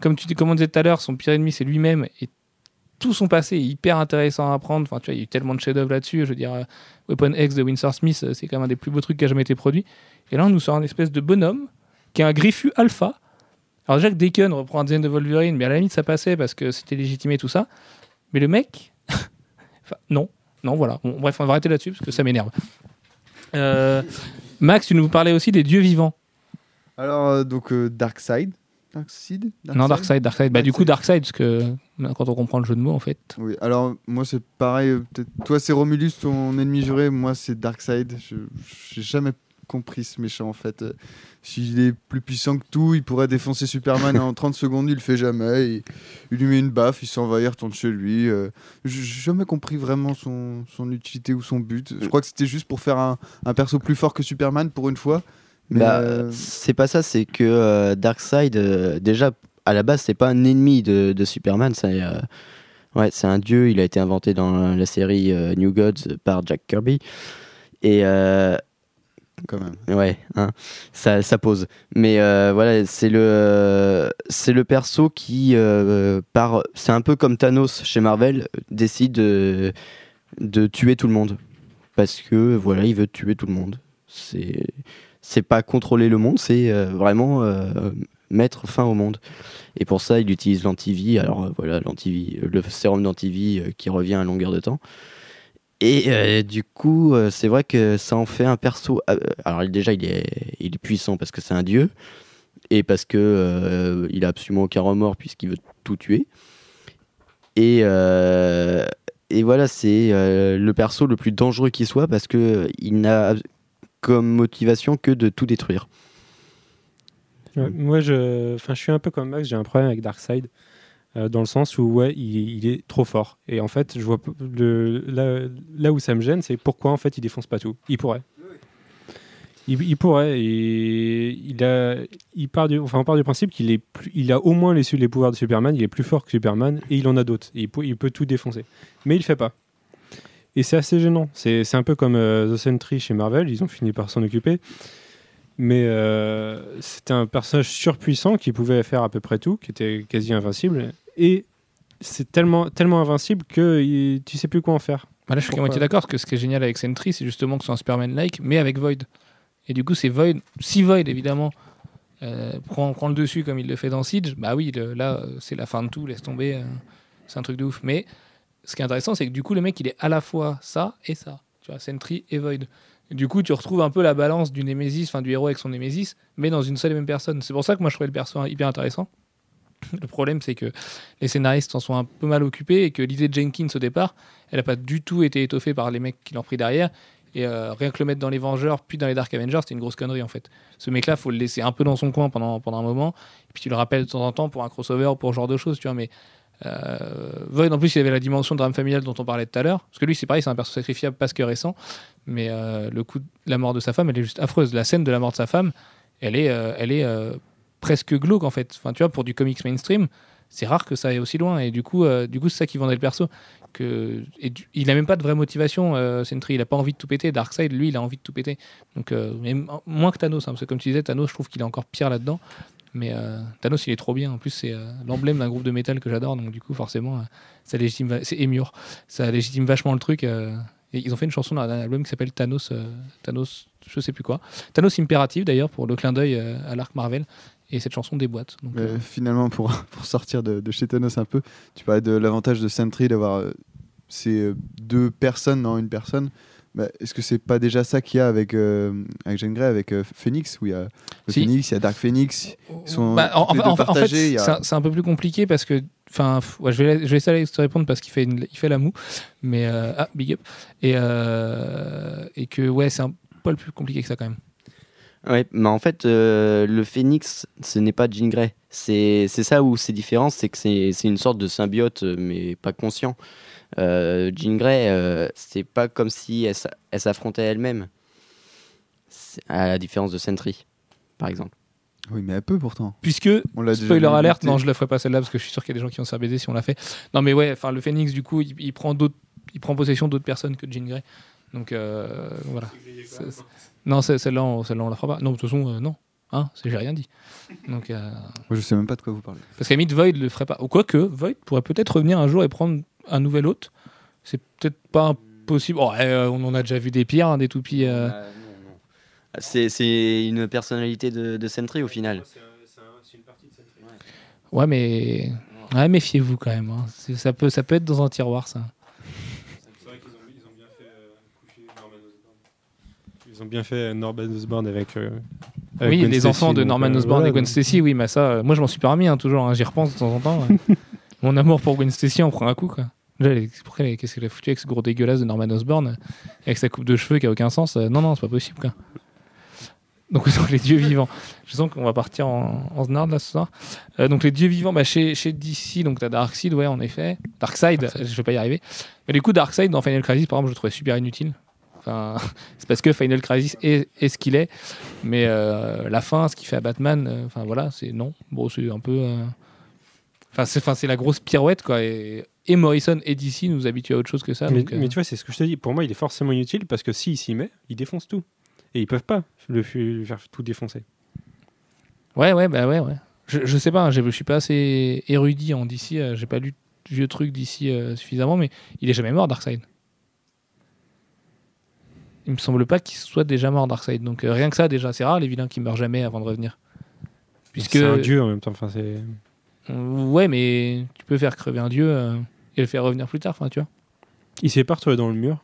Comme tu comme on tout à l'heure, son pire ennemi, c'est lui-même. Et tout son passé est hyper intéressant à apprendre. Enfin, tu vois, il y a eu tellement de chefs-d'œuvre là-dessus. Je veux dire, euh, Weapon X de Winsor Smith, euh, c'est quand même un des plus beaux trucs qui a jamais été produit. Et là, on nous sort un espèce de bonhomme qui est un griffu alpha. Alors, que Deacon reprend un design de Wolverine, mais à la limite, ça passait parce que c'était légitimé tout ça. Mais le mec, enfin, non. Non, voilà. Bon, bref, on va arrêter là-dessus parce que ça m'énerve. Euh, Max, tu nous parlais aussi des dieux vivants. Alors, euh, donc, euh, Darkseid, Darkseid Non, Darkseid, Darkseid. Bah, du coup, Darkseid. Parce que quand on comprend le jeu de mots, en fait. Oui, alors moi c'est pareil. euh, peut-être- Toi c'est Romulus, ton ennemi juré. Moi c'est Darkseid. Je j'ai jamais compris ce méchant en fait. Euh, S'il est plus puissant que tout, il pourrait défoncer Superman en 30 secondes. Il le fait jamais. Il, il lui met une baffe, il s'en va, il retourne chez lui. euh. J'ai jamais compris vraiment son, son utilité ou son but. Je crois que c'était juste pour faire un, un perso plus fort que Superman pour une fois. Mais Bah, euh, c'est pas ça, c'est que euh, Darkseid, euh, déjà, à la base, c'est pas un ennemi de, de Superman, c'est ouais, c'est un dieu, il a été inventé dans la série euh, New Gods par Jack Kirby. Et euh, quand ouais, hein, ça, ça pose. Mais euh, voilà, c'est le, c'est le perso qui, euh, par, c'est un peu comme Thanos chez Marvel, décide de, tuer tout le monde. Parce que voilà, il veut tuer tout le monde. C'est c'est pas contrôler le monde, c'est euh, vraiment mettre fin au monde. Et pour ça, il utilise l'antivie. Alors voilà, l'antivie, le sérum d'antivie qui revient à longueur de temps. Et euh, du coup, euh, c'est vrai que ça en fait un perso. euh, alors déjà, il est, puissant parce que c'est un dieu et parce que il a absolument aucun remords puisqu'il veut tout tuer. Et voilà, c'est le perso le plus dangereux qui soit parce que il n'a comme motivation que de tout détruire. Moi, je, enfin, je suis un peu comme Max, j'ai un problème avec Darkseid, euh, dans le sens où ouais, il, est trop fort. Et en fait, je vois là, là où ça me gêne, c'est pourquoi en fait il défonce pas tout. Il pourrait. Il, pourrait. Et il a, il part du, enfin, on part du principe qu'il est, plus- il a au moins les, les pouvoirs de Superman. Il est plus fort que Superman et il en a d'autres. Il, il peut tout défoncer. Mais il fait pas. Et c'est assez gênant. C'est c'est un peu comme euh, The Sentry chez Marvel. Ils ont fini par s'en occuper. Mais euh, c'était un personnage surpuissant qui pouvait faire à peu près tout, qui était quasi invincible. Et c'est tellement, tellement invincible que il- tu sais plus quoi en faire. Bah là, je suis à moitié d'accord, parce que ce qui est génial avec Sentry, c'est justement que c'est un Superman-like, mais avec Void. Et du coup, c'est Void. Si Void, évidemment, euh, prend, prend le dessus comme il le fait dans Siege, bah oui, le- là, c'est la fin de tout, laisse tomber. euh, c'est un truc de ouf. Mais ce qui est intéressant, c'est que du coup, le mec, il est à la fois ça et ça. Tu vois, Sentry et Void. Et du coup, tu retrouves un peu la balance du Némésis, enfin du héros avec son Némésis, mais dans une seule et même personne. C'est pour ça que moi, je trouvais le perso hyper intéressant. Le problème, c'est que les scénaristes s'en sont un peu mal occupés et que l'idée de Jenkins au départ, elle n'a pas du tout été étoffée par les mecs qui l'ont pris derrière. Et euh, rien que le mettre dans les Vengeurs, puis dans les Dark Avengers, c'était une grosse connerie en fait. Ce mec-là, faut le laisser un peu dans son coin pendant, pendant un moment, et puis tu le rappelles de temps en temps pour un crossover ou pour ce genre de choses, tu vois. Mais euh, Void, en plus, il avait la dimension de drame familial dont on parlait tout à l'heure, parce que lui, c'est pareil, c'est un perso sacrifiable parce que récent, mais euh, le coup de la mort de sa femme, elle est juste affreuse. La scène de la mort de sa femme, elle est, elle est presque glauque en fait. Enfin, tu vois, pour du comics mainstream, c'est rare que ça aille aussi loin, et du coup, euh, c'est ça qui vendait le perso. Que il a même pas de vraie motivation euh, Sentry. Il a pas envie de tout péter. Darkseid lui il a envie de tout péter. Donc euh, moins que Thanos hein, parce que comme tu disais Thanos je trouve qu'il est encore pire là-dedans. Mais Thanos il est trop bien. En plus c'est l'emblème d'un groupe de métal que j'adore. Donc du coup forcément ça légitime c'est Emmure ça légitime vachement le truc et ils ont fait une chanson dans un album qui s'appelle Thanos euh, Thanos je sais plus quoi. Thanos Imperative d'ailleurs pour le clin d'œil à l'arc Marvel et cette chanson déboîte donc, Mais euh, finalement, pour, pour sortir de, de chez Thanos un peu, tu parlais de l'avantage de Sentry d'avoir euh, ces euh, deux personnes dans une personne. Bah, Est-ce que c'est pas déjà ça qu'il y a avec, euh, avec Jean Grey, avec euh, Phoenix Où il y a le Si. Phoenix, il y a Dark Phoenix. sont Bah, en, fait, a- c'est un- peu plus compliqué parce que, enfin, ouais, je vais, je vais laisser Alex te répondre parce qu'il fait, une- il fait la moue, mais euh, ah, big up, et euh, et que ouais, c'est un poil plus compliqué que ça quand même. Ouais, mais en fait, euh, le phénix, ce n'est pas Jean Grey. C'est c'est ça où c'est différent, c'est que c'est c'est une sorte de symbiote, euh, mais pas conscient. Euh, Jean Grey, euh, c'est pas comme si elle, elle s'affrontait elle-même. À la différence de Sentry, par exemple. Oui, mais un peu pourtant. Puisque On l'a déjà spoiler alerte, non, je la ferai pas celle-là parce que je suis sûr qu'il y a des gens qui vont se faire baiser si on l'a fait. Non, mais ouais, enfin, le Phoenix du coup, il, il prend d'autres, il prend possession d'autres personnes que Jean Grey. Donc euh, voilà. C'est- c'est- Non, c'est- celle-là, on, celle-là, on la fera pas. Non, de toute façon, euh, non. Hein, c'est- j'ai rien dit. Donc, euh, Moi, je sais même pas de quoi vous parlez. Parce qu'à limite, Void le ferait pas. Ou quoique, Void pourrait peut-être revenir un jour et prendre un nouvel hôte. C'est peut-être pas impossible. Oh, eh, on en a déjà vu des pires, hein, des toupies. euh. C'est c'est une personnalité de, de Sentry au final. Ouais, mais. Ouais, méfiez-vous quand même. hein. C'est- Ça, peut, ça peut être dans un tiroir, ça. Ils ont bien fait Norman Osborn avec euh, Avec oui, Gwen les Stacy, enfants de donc, Norman euh, Osborn voilà, et Gwen donc. Stacy, oui, mais ça, euh, moi je m'en suis pas remis hein, toujours, hein, j'y repense de temps en temps. ouais. Mon amour pour Gwen Stacy en prend un coup, quoi. Qu'est-ce qu'elle a foutu avec ce gros dégueulasse de Norman Osborn, euh, avec sa coupe de cheveux qui a aucun sens euh, Non, non, c'est pas possible, quoi. Donc, donc, les dieux vivants. Je sens qu'on va partir en, en snard là ce soir. Euh, donc les dieux vivants, bah, chez, chez DC, donc t'as Darkseid, ouais, en effet. Darkseid, je vais pas y arriver. Mais du coup, Darkseid dans Final Crisis, par exemple, je le trouvais super inutile. Enfin, c'est parce que Final Crisis est, est ce qu'il est. Mais euh, la fin, ce qu'il fait à Batman, euh, enfin voilà, c'est non. Bon, c'est un peu. euh, Enfin, c'est, la grosse pirouette, quoi. Et, et Morrison et DC nous habituent à autre chose que ça. mais, donc, mais tu vois, c'est ce que je te dis. Pour moi, il est forcément inutile parce que s'il s'y met, il défonce tout. Et ils peuvent pas le, faire tout défoncer. Ouais, ouais, bah ouais, ouais. Je, je sais pas, hein, j'ai- je suis pas assez érudit en DC, j'ai pas lu vieux trucs d'ici suffisamment, mais il est jamais mort, Darkseid. Il me semble pas qu'il soit déjà mort, Darkseid. Donc euh, rien que ça, déjà, c'est rare les vilains qui meurent jamais avant de revenir. Puisque. C'est un dieu en même temps. Enfin, c'est. Euh, Ouais, mais tu peux faire crever un dieu euh, et le faire revenir plus tard, enfin, tu vois. Il s'est pas retrouvé dans le mur?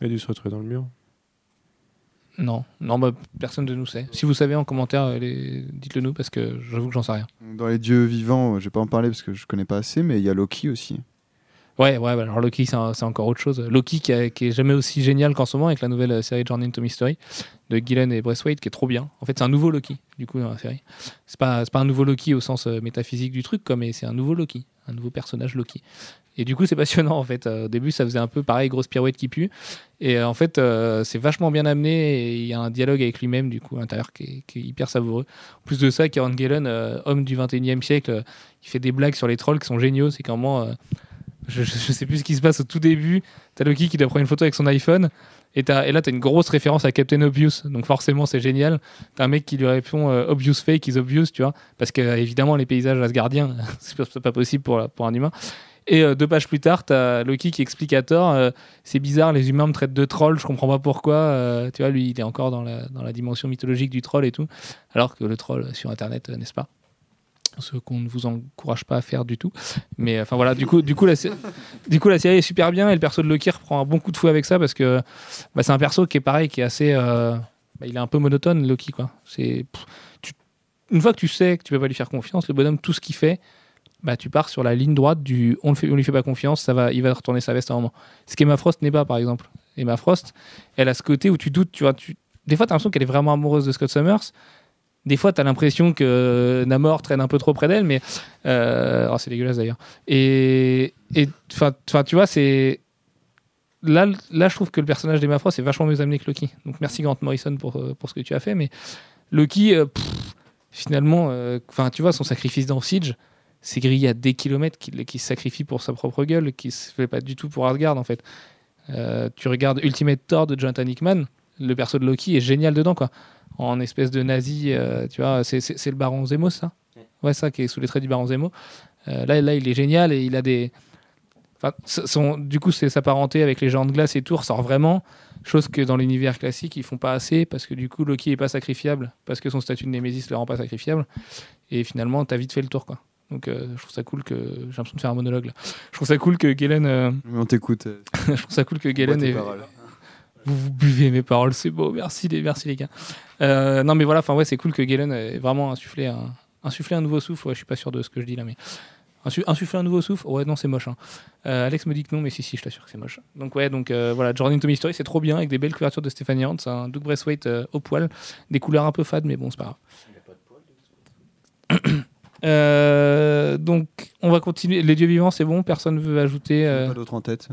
Il a dû se retrouver dans le mur. Non, non, bah, personne de nous sait. Si vous savez en commentaire, euh, les- dites-le nous parce que j'avoue que j'en sais rien. Dans les dieux vivants, je vais pas en parler parce que je connais pas assez, mais il y a Loki aussi. Ouais, ouais, alors Loki, c'est encore autre chose. Loki qui, a- est jamais aussi génial qu'en ce moment avec la nouvelle euh, série Journey into Mystery de Gillen et Braithwaite qui est trop bien. En fait, c'est un nouveau Loki, du coup, dans la série. C'est pas, pas un nouveau Loki au sens euh, métaphysique du truc, mais c'est un nouveau Loki, un nouveau personnage Loki. Et du coup, c'est passionnant, en fait. Euh, au début, ça faisait un peu pareil, grosse pirouette qui pue. Et en fait, c'est vachement bien amené et il y a un dialogue avec lui-même, du coup, à l'intérieur qui est, hyper savoureux. En plus de ça, Kieran Gillen, homme du 21e siècle, il fait des blagues sur les trolls qui sont géniaux. C'est qu'à un je, je, sais plus ce qui se passe au tout début. T'as Loki qui doit prendre une photo avec son iPhone. Et, t'as- et là, t'as une grosse référence à Captain Obvious. Donc forcément, c'est génial. T'as un mec qui lui répond euh, Obvious fake is obvious, tu vois. Parce que, euh, les paysages asgardiens, c'est pas, pas possible pour, pour un humain. Et euh, deux pages plus tard, t'as Loki qui explique à euh, c'est bizarre, les humains me traitent de troll, je comprends pas pourquoi. Tu vois, lui, il est encore dans la, dans la dimension mythologique du troll et tout. Alors que le troll sur Internet, n'est-ce pas? Ce qu'on ne vous encourage pas à faire du tout. Mais enfin voilà, du coup, du coup, la, du coup, la série est super bien et le perso de Loki reprend un bon coup de fouet avec ça parce que bah, c'est un perso qui est pareil, qui est assez. euh, bah, il est un peu monotone, Loki, quoi. C'est. une fois que tu sais que tu peux pas lui faire confiance, le bonhomme, tout ce qu'il fait, bah, tu pars sur la ligne droite du on, on lui fait pas confiance, ça va, il va retourner sa veste à un moment. Ce qu'Emma Frost n'est pas, par exemple. Emma Frost, elle a ce côté où tu doutes, tu vois. Tu... Des fois, tu as l'impression qu'elle est vraiment amoureuse de Scott Summers. Des fois, tu as l'impression que Namor traîne un peu trop près d'elle, mais. euh, oh, c'est dégueulasse d'ailleurs. Et. Enfin, tu vois, c'est. Là, là, je trouve que le personnage d'Emma Frost est vachement mieux amené que Loki. Donc, merci Grant Morrison pour, euh, pour ce que tu as fait. Mais Loki, euh, finalement, enfin, tu vois, son sacrifice dans Siege, c'est grillé à des kilomètres qu'il sacrifie pour sa propre gueule, qui se fait pas du tout pour Asgard en fait. Tu regardes Ultimate Thor de Jonathan Hickman, le perso de Loki est génial dedans quoi. En espèce de nazi, euh, tu vois, c'est- c'est c'est le Baron Zemo ça Ouais, ça qui est sous les traits du Baron Zemo. Euh, là, là, il est génial et il a des. Enfin, c- son, du coup, c'est sa parenté avec les géants de glace et tout ressort vraiment. Chose que dans l'univers classique, ils font pas assez parce que du coup, Loki est pas sacrifiable parce que son statut de Némésis le rend pas sacrifiable. Et finalement, t'as vite fait le tour quoi. Donc, euh, je trouve ça cool que. J'ai l'impression de faire un monologue là. Je trouve ça cool que Galen. euh, Mais on t'écoute. euh, je trouve ça cool que Galen ait-. Vous, vous buvez mes paroles, c'est beau, merci les, merci les gars. Euh, non mais voilà, enfin ouais, c'est cool que Galen ait vraiment insufflé un, insufflé un nouveau souffle. Ouais, je suis pas sûr de ce que je dis là, mais Insu- insuffler un nouveau souffle? Ouais, non, c'est moche. hein. Euh, Alex me dit que non, mais si, si, je t'assure que c'est moche. Donc ouais, donc euh, voilà, Journey into Mystery, c'est trop bien avec des belles couvertures de Stéphanie Hans, un Doug Braithwaite euh, au poil, des couleurs un peu fades, mais bon, c'est pas grave. Euh, donc, on va continuer. Les dieux vivants, c'est bon. Personne veut ajouter. euh, Pas d'autre en tête.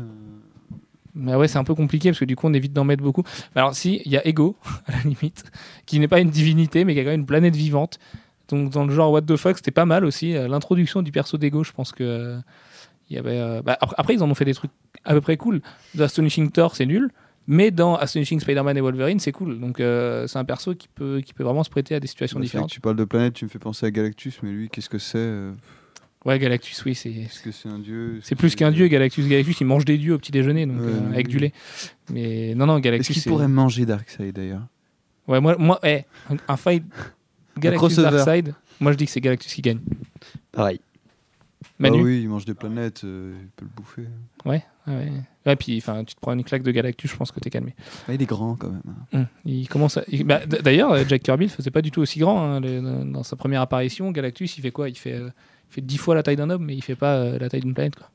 Mais ouais, c'est un peu compliqué parce que du coup, on évite d'en mettre beaucoup. Alors, si, il y a Ego, à la limite, qui n'est pas une divinité, mais qui a quand même une planète vivante. Donc, dans le genre What the fuck, c'était pas mal aussi. Euh, L'introduction du perso d'Ego, je pense que. euh, il y avait, euh, bah, après, ils en ont fait des trucs à peu près cool. The Astonishing Thor, c'est nul. Mais dans Astonishing Spider-Man et Wolverine, c'est cool. Donc, euh, c'est un perso qui peut, qui peut vraiment se prêter à des situations Bah, différentes. que tu parles de planète, tu me fais penser à Galactus, mais lui, qu'est-ce que c'est Ouais, Galactus, oui, c'est. Est-ce que c'est un dieu Est-ce C'est plus qu'un dieu, Galactus. Galactus, il mange des dieux au petit déjeuner, donc Ouais, euh, oui. avec du lait. Mais non, non, Est-ce Galactus. qu'il c'est- pourrait manger Darkseid d'ailleurs? Ouais, moi, moi eh, un fight Galactus. Darkseid, moi je dis que c'est Galactus qui gagne. Pareil. Manu Ah oui, il mange des planètes, euh, il peut le bouffer. Ouais, ouais, ouais. Puis enfin, tu te prends une claque de Galactus, je pense que t'es calmé. Ah, il est grand quand même. Hum, Il commence à... il- bah, D'ailleurs, Jack Kirby ne faisait pas du tout aussi grand. hein, le- dans sa première apparition, Galactus, il fait quoi? Il fait, euh, il fait 10 fois la taille d'un homme, mais il fait pas euh, la taille d'une planète. Quoi.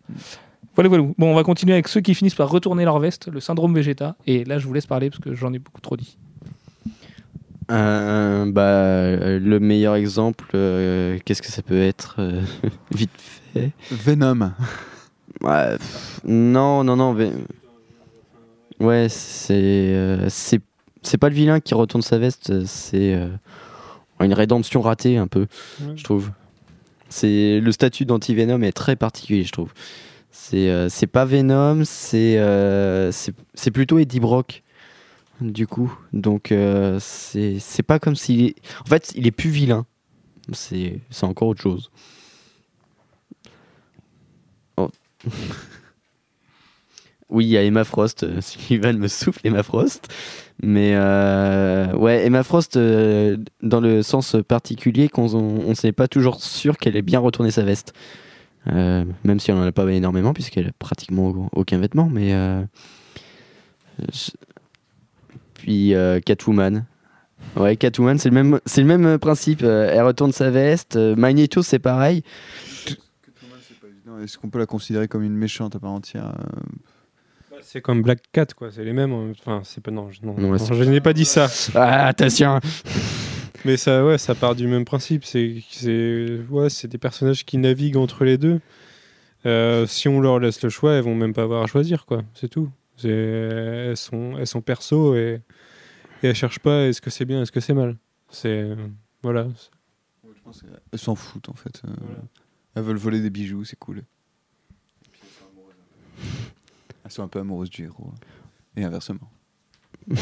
Voilà, voilà. Bon, on va continuer avec ceux qui finissent par retourner leur veste, le syndrome Vegeta. Et là, je vous laisse parler parce que j'en ai beaucoup trop dit. Euh, bah, euh, le meilleur exemple, euh, qu'est-ce que ça peut être euh, Vite fait? Venom. Ouais, pff, non, non, non. Ve- Ouais, c'est euh, c'est c'est pas le vilain qui retourne sa veste, c'est euh, une rédemption ratée un peu, Ouais. je trouve. C'est le statut d'anti-Venom est très particulier, je trouve. C'est euh, pas Venom, c'est euh, c'est plutôt Eddie Brock. Du coup, donc euh, c'est c'est pas comme s'il est... En fait, il est plus vilain. C'est c'est encore autre chose. Oh. Oui, il y a Emma Frost. euh, Sullivan me souffle Emma Frost. Mais euh, ouais, Emma Frost, euh, dans le sens particulier, qu'on on, on sait pas toujours sûr qu'elle ait bien retourné sa veste. Même si elle en a pas énormément, puisqu'elle a pratiquement aucun vêtement. Mais puis Catwoman. Ouais, Catwoman, c'est le même, le même principe. elle retourne sa veste. Magneto, c'est pareil. Est-ce qu'on peut la considérer comme une méchante à part entière C'est comme Black Cat, quoi. C'est les mêmes. hein. Enfin, c'est pas. Non, je- non, Non, non, c'est- je n'ai pas dit ça. Ah, attention. Mais ça, ouais, ça part du même principe. C'est, c'est, ouais, c'est des personnages qui naviguent entre les deux. Euh, si on leur laisse le choix, elles vont même pas avoir à choisir, quoi. C'est tout. C'est, elles sont, elles sont perso et, et elles cherchent pas. Est-ce que c'est bien, est-ce que c'est mal. C'est, voilà. Elles s'en foutent en fait. euh, Elles veulent voler des bijoux, c'est cool. Elles sont un peu amoureuses du héros. Et inversement.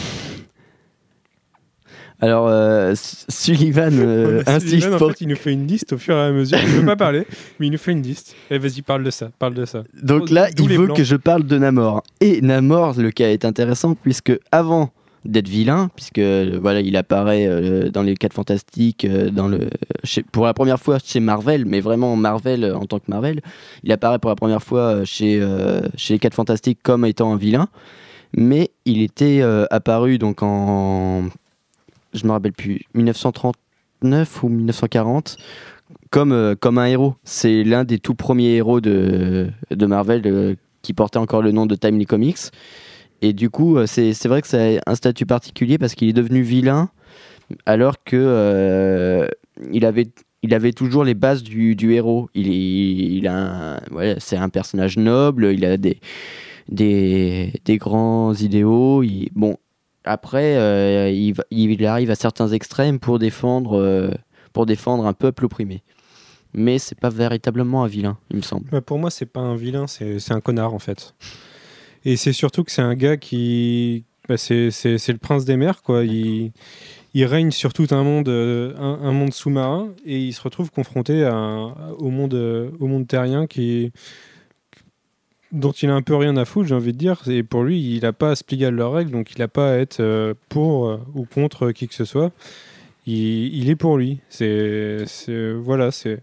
Alors, euh, Sullivan euh, Sullivan, insiste pour. fait, il nous fait une liste au fur et à mesure. Il veut pas parler, mais il nous fait une liste. Et vas-y, parle de ça, parle de ça. Donc là, D'où il veut blancs. que je parle de Namor. Et Namor, le cas est intéressant puisque avant d'être vilain, puisque euh, voilà, il apparaît euh, dans les 4 fantastiques, euh, dans le, chez- pour la première fois chez Marvel, mais vraiment Marvel en tant que Marvel, il apparaît pour la première fois chez, chez les 4 fantastiques comme étant un vilain, mais il était apparu donc en, je me rappelle plus, 1939 ou 1940 comme, comme un héros. C'est l'un des tout premiers héros de, de Marvel qui portait encore le nom de Timely Comics. Et du coup, euh, c'est vrai que c'est un statut particulier parce qu'il est devenu vilain alors que euh, il, avait, il avait toujours les bases du, du héros. Il, il a voilà, c'est un personnage noble, il a des, des, des grands idéaux. bon, après, euh, il, il arrive à certains extrêmes pour défendre, pour défendre un peuple opprimé. Mais c'est pas véritablement un vilain, il me semble. Bah, pour moi, c'est pas un vilain, c'est un connard en fait. Et c'est surtout que c'est un gars qui. bah, c'est le prince des mers, quoi. Il, il règne sur tout un monde, euh, un, monde sous-marin et il se retrouve confronté à au, monde, euh, au monde terrien qui, dont il a un peu rien à foutre, j'ai envie de dire. Et pour lui, il n'a pas à se plier à leurs règles, donc il n'a pas à être euh, pour ou contre qui que ce soit. Il, il est pour lui. C'est- voilà, c'est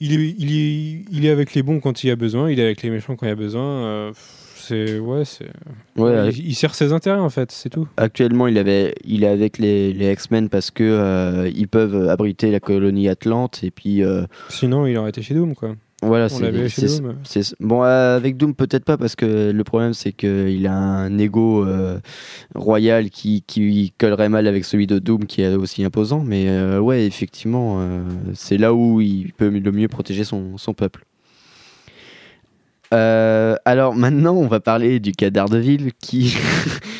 il est, il, est, il est avec les bons quand il y a besoin, il est avec les méchants quand il y a besoin. euh, c'est ouais, c'est. Ouais, il, il sert ses intérêts en fait, c'est tout. Actuellement, il, avait, il est avec les, les X-Men parce que euh, ils peuvent abriter la colonie Atlante et puis euh, Sinon, il aurait été chez Doom quoi. Voilà. C'est- bon, euh, avec Doom peut-être pas parce que le problème c'est qu'il a un ego euh, royal qui, qui collerait mal avec celui de Doom qui est aussi imposant. Mais euh, ouais, effectivement, euh, c'est là où il peut le mieux protéger son, son peuple. Euh, alors maintenant, on va parler du cas d'Ardeville qui.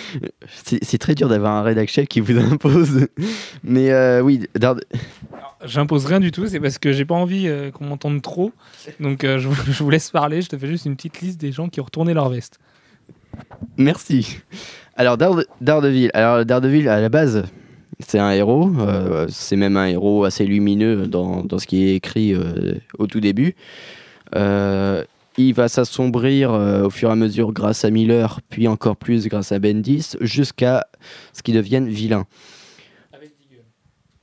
c'est très dur d'avoir un rédac chef qui vous impose. Mais euh, oui, Darde- J'impose rien du tout, c'est parce que j'ai pas envie euh, qu'on m'entende trop. Donc je, vous- je vous laisse parler, je te fais juste une petite liste des gens qui ont retourné leur veste. merci. Alors Darde- Daredevil, alors Daredevil à la base, c'est un héros. c'est même un héros assez lumineux dans, dans ce qui est écrit au tout début. Euh, il va s'assombrir euh, au fur et à mesure grâce à Miller, puis encore plus grâce à Bendis, jusqu'à ce qu'il devienne vilain.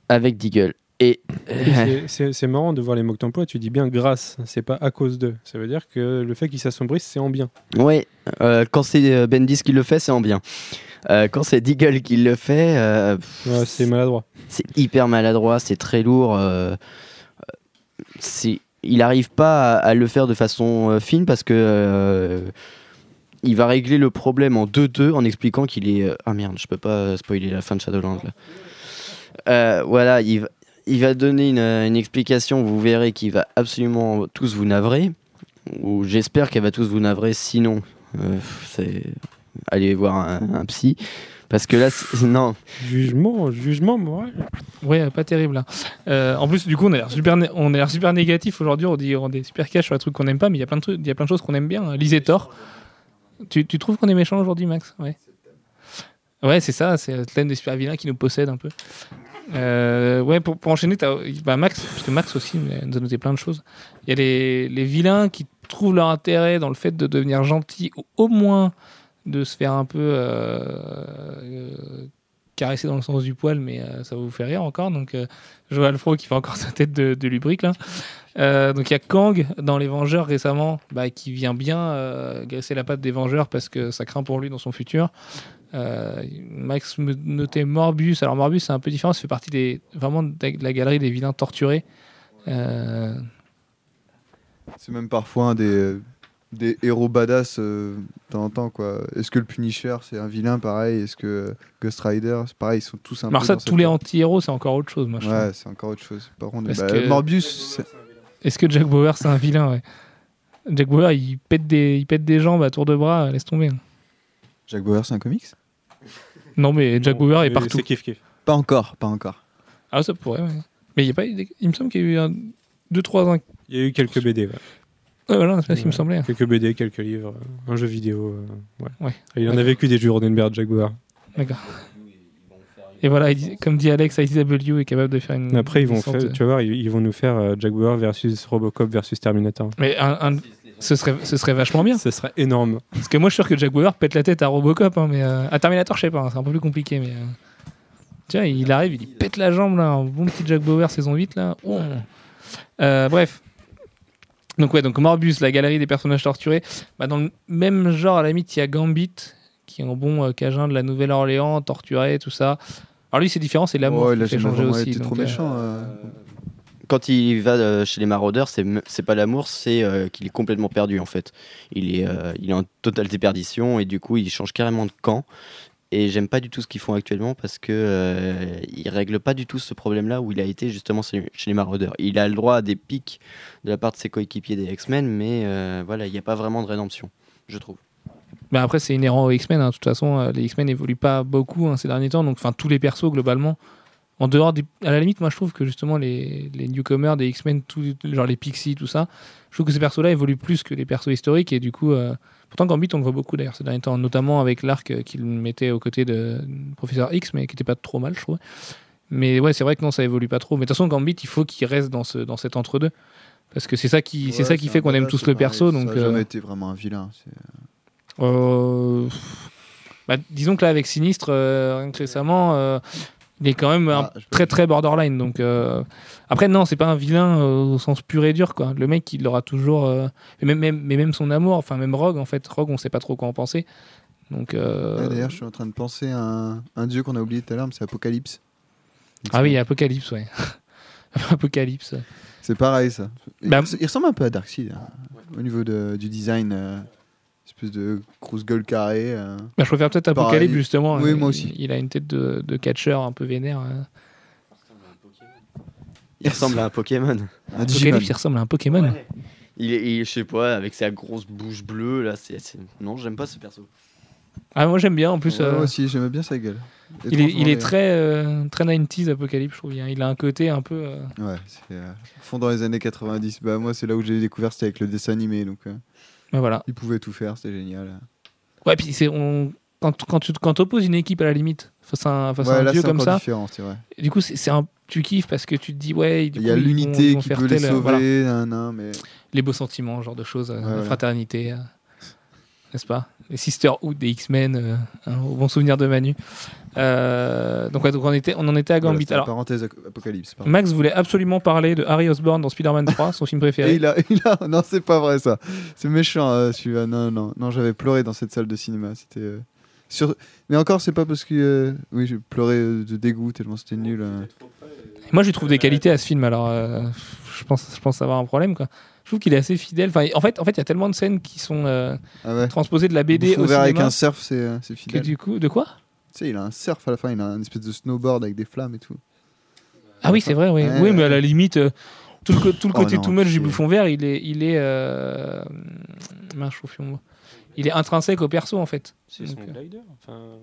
avec Deagle. Et C'est- C'est c'est marrant de voir les mots que t'emploies. Tu dis bien grâce, c'est pas à cause de. Ça veut dire que le fait qu'ils s'assombrissent, c'est en bien. ouais, euh, quand c'est euh, Bendis qui le fait, c'est en bien. Euh, quand c'est Deagle qui le fait, Ouais, c'est maladroit. c'est hyper maladroit, c'est très lourd. c'est, il n'arrive pas à, le faire de façon euh, fine parce que euh, il va régler le problème en 2-2 en expliquant qu'il est. euh, ah merde, je peux pas spoiler la fin de Shadowlands là. Voilà, il va, donner une, explication. Vous verrez qu'il va absolument tous vous navrer. Ou j'espère qu'elle va tous vous navrer. Sinon, euh, allez voir un psy. Parce que là, non, Jugement, jugement moral. Ouais, pas terrible. hein. Euh, en plus, du coup, on a l'air super, né- on a l'air super négatif aujourd'hui. On dit on est super cash sur les trucs qu'on aime pas, mais il y a plein de trucs, il y a plein de choses qu'on aime bien. Lisez Thor. Tu, tu trouves qu'on est méchant aujourd'hui, Max? Ouais. Ouais, c'est ça. C'est le thème des super vilains qui nous possède un peu. Euh, ouais, pour, pour enchaîner, bah Max, parce que Max aussi nous a noté plein de choses. Il y a les, les vilains qui trouvent leur intérêt dans le fait de devenir gentils, ou au moins de se faire un peu euh, euh, caresser dans le sens du poil, mais euh, ça vous fait rire encore. Donc, euh, Joël Fro qui fait encore sa tête de, lubrique donc il y a Kang dans Les Vengeurs récemment, bah, qui vient bien graisser la patte des Vengeurs parce que ça craint pour lui dans son futur. Max me notait Morbius. Alors Morbius c'est un peu différent, ça fait partie des vraiment de la galerie des vilains torturés. C'est même parfois un des, des héros badass euh, de temps en temps. quoi. Est-ce que le Punisher, c'est un vilain pareil? Est-ce que Ghost Rider, c'est pareil Ils sont tous un alors peu ça, dans tous cette- les anti-héros c'est encore autre chose. Moi, je trouve. Ouais, c'est encore autre chose. Par contre, Parce bah, que- Morbius, c'est- Est-ce que Jack Bauer c'est un vilain ouais? Jack Bauer il pète des, il pète des jambes à tour de bras, laisse tomber. Jack Bauer, c'est un comics? Non mais Jack Non, Bauer est partout. C'est kiff kiff. Pas encore, pas encore. Ah ça pourrait. Ouais. Mais il y a pas, eu des- il me semble qu'il y a eu un, deux trois ans. Il y a eu quelques BD. ouais. Ouais, voilà, c'est ce qui me semblait. Quelques BD, quelques livres, un jeu vidéo. euh, ouais. Ouais. Il en a vécu des jeux Roddenberry, Jack Bauer. D'accord. Et voilà, comme dit Alex, IDW est capable de faire une. Après, ils vont, faire, tu vas voir, ils, ils vont nous faire euh, Jack Bauer versus Robocop versus Terminator. Mais un, un- ce, serait, ce serait vachement bien. Ce serait énorme. Parce que moi, je suis sûr que Bauer pète la tête à Robocop. hein, mais euh, à Terminator, je sais pas, hein, c'est un peu plus compliqué. Mais euh, vois, il arrive, il pète la jambe, là, un bon petit Jack Bauer saison 8. Là. Oh. Bref. Donc, ouais, donc Morbus, la galerie des personnages torturés. Bah, dans le même genre, à la limite, il y a Gambit, qui est un bon euh, cajun de la Nouvelle-Orléans, torturé, tout ça. Alors lui, c'est différent, c'est l'amour Oh, qui il a fait jamais changer vraiment aussi. été trop euh, méchant. euh. quand il va euh, chez les maraudeurs, c'est c'est pas l'amour, c'est euh, qu'il est complètement perdu en fait. Il est, euh, il est en totale déperdition et du coup il change carrément de camp. Et j'aime pas du tout ce qu'ils font actuellement parce que euh, ils règlent pas du tout ce problème-là où il a été justement chez les maraudeurs. Il a le droit à des pics de la part de ses coéquipiers des X-Men, mais euh, voilà, il n'y a pas vraiment de rédemption, je trouve. Bah après, c'est inhérent aux X-Men. hein. De toute façon, euh, les X-Men n'évoluent pas beaucoup hein, ces derniers temps. Donc, enfin, tous les persos globalement. En dehors des... À la limite, moi, je trouve que justement, les, les newcomers des X-Men, genre les Pixies, tout ça, je trouve que ces persos-là évoluent plus que les persos historiques. Et du coup, euh, pourtant, Gambit, on le voit beaucoup d'ailleurs ces derniers temps, notamment avec l'arc euh, qu'il mettait aux côtés de Professeur X, mais qui était pas trop mal, je trouve. Mais ouais, c'est vrai que non, ça évolue pas trop. Mais de toute façon, Gambit, il faut qu'il reste dans, ce, dans cet entre-deux. Parce que c'est ça qui, c'est ça qui fait qu'on aime tous le perso. Ça Donc, a euh, été vraiment un vilain. c'est- euh, bah, disons que là, avec Sinistre, euh, récemment, euh, il est quand même Ah, très très borderline. Donc euh, après, non, c'est pas un vilain euh, au sens pur et dur. Quoi. Le mec, il aura toujours. euh, mais, même, même, mais même son amour, enfin, même Rogue, en fait, Rogue, on sait pas trop quoi en penser. Donc, D'ailleurs, je suis en train de penser à un, un dieu qu'on a oublié tout à l'heure, mais c'est Apocalypse. ah oui, Apocalypse, ouais. Apocalypse. C'est pareil, ça. Il, Bah- il ressemble un peu à Darkseid hein, au niveau de- du design. Espèce de grosse gueule carrée. euh. Bah, je préfère peut-être Pareil. Apocalypse, justement. Oui, Euh, moi aussi. Il, a une tête de, de catcheur un peu vénère. euh. Il ressemble à un Pokémon. Un. Apocalypse, il ressemble à un Pokémon. Il est, il- je sais pas, avec sa grosse bouche bleue là, c'est, non, j'aime pas ce perso. Ah, moi, j'aime bien. En plus, Ouais, euh, Moi aussi, j'aimais bien sa gueule. il, est, il est transformé. très, euh, très 90s, Apocalypse, je trouve. Il a- Il a un côté un peu. euh, Ouais, c'est euh, fond dans les années 90. Bah, moi, c'est là où j'ai découvert, c'était avec le dessin animé. Donc, bah, voilà. il pouvait tout faire, c'était génial. Ouais, puis c'est on quand quand tu quand opposes une équipe à la limite face à un, face à ouais, un là, dieu comme ça, vrai. du coup c'est un tu kiffes parce que tu te dis ouais, Il y a ils l'unité ils qui peut les tel, euh, sauver, voilà. nan, nan, mais les beaux sentiments, genre de choses, euh, Ouais, la ouais. fraternité, euh, n'est-ce pas? Les Sisterhood des X-Men, euh, hein, au bon souvenir de Manu. Euh, donc, ouais, donc on, était, on en était à Voilà, Gambit. c'était Alors, parenthèse ap- apocalypse. pardon. Max voulait absolument parler de Harry Osborn dans Spider-Man 3, son film Et préféré. il a, il a, non, c'est pas vrai ça. C'est méchant euh, celui-là. Non, non, non, j'avais pleuré dans cette salle de cinéma. C'était. euh, sur... Mais encore, c'est pas parce que. euh, Oui, j'ai pleuré de dégoût tellement c'était nul. euh. Moi, je lui trouve des qualités à ce film, alors euh, je, pense, je pense avoir un problème. Quoi. Je trouve qu'il est assez fidèle. Enfin, en fait, en fait, il y a tellement de scènes qui sont euh, Ah ouais. transposées de la BD au vert avec cinéma un surf, c'est euh, que fidèle. du coup, de quoi Tu sais, il a un surf à la fin, il a un espèce de snowboard avec des flammes et tout. Ah oui, c'est vrai, oui. Ouais, oui, mais à la limite, euh, tout le, tout le Oh côté non, tout moche du bouffon vert, il est, il est, euh... mince, chauffions-moi. il est intrinsèque au perso en fait. C'est son glider. Enfin,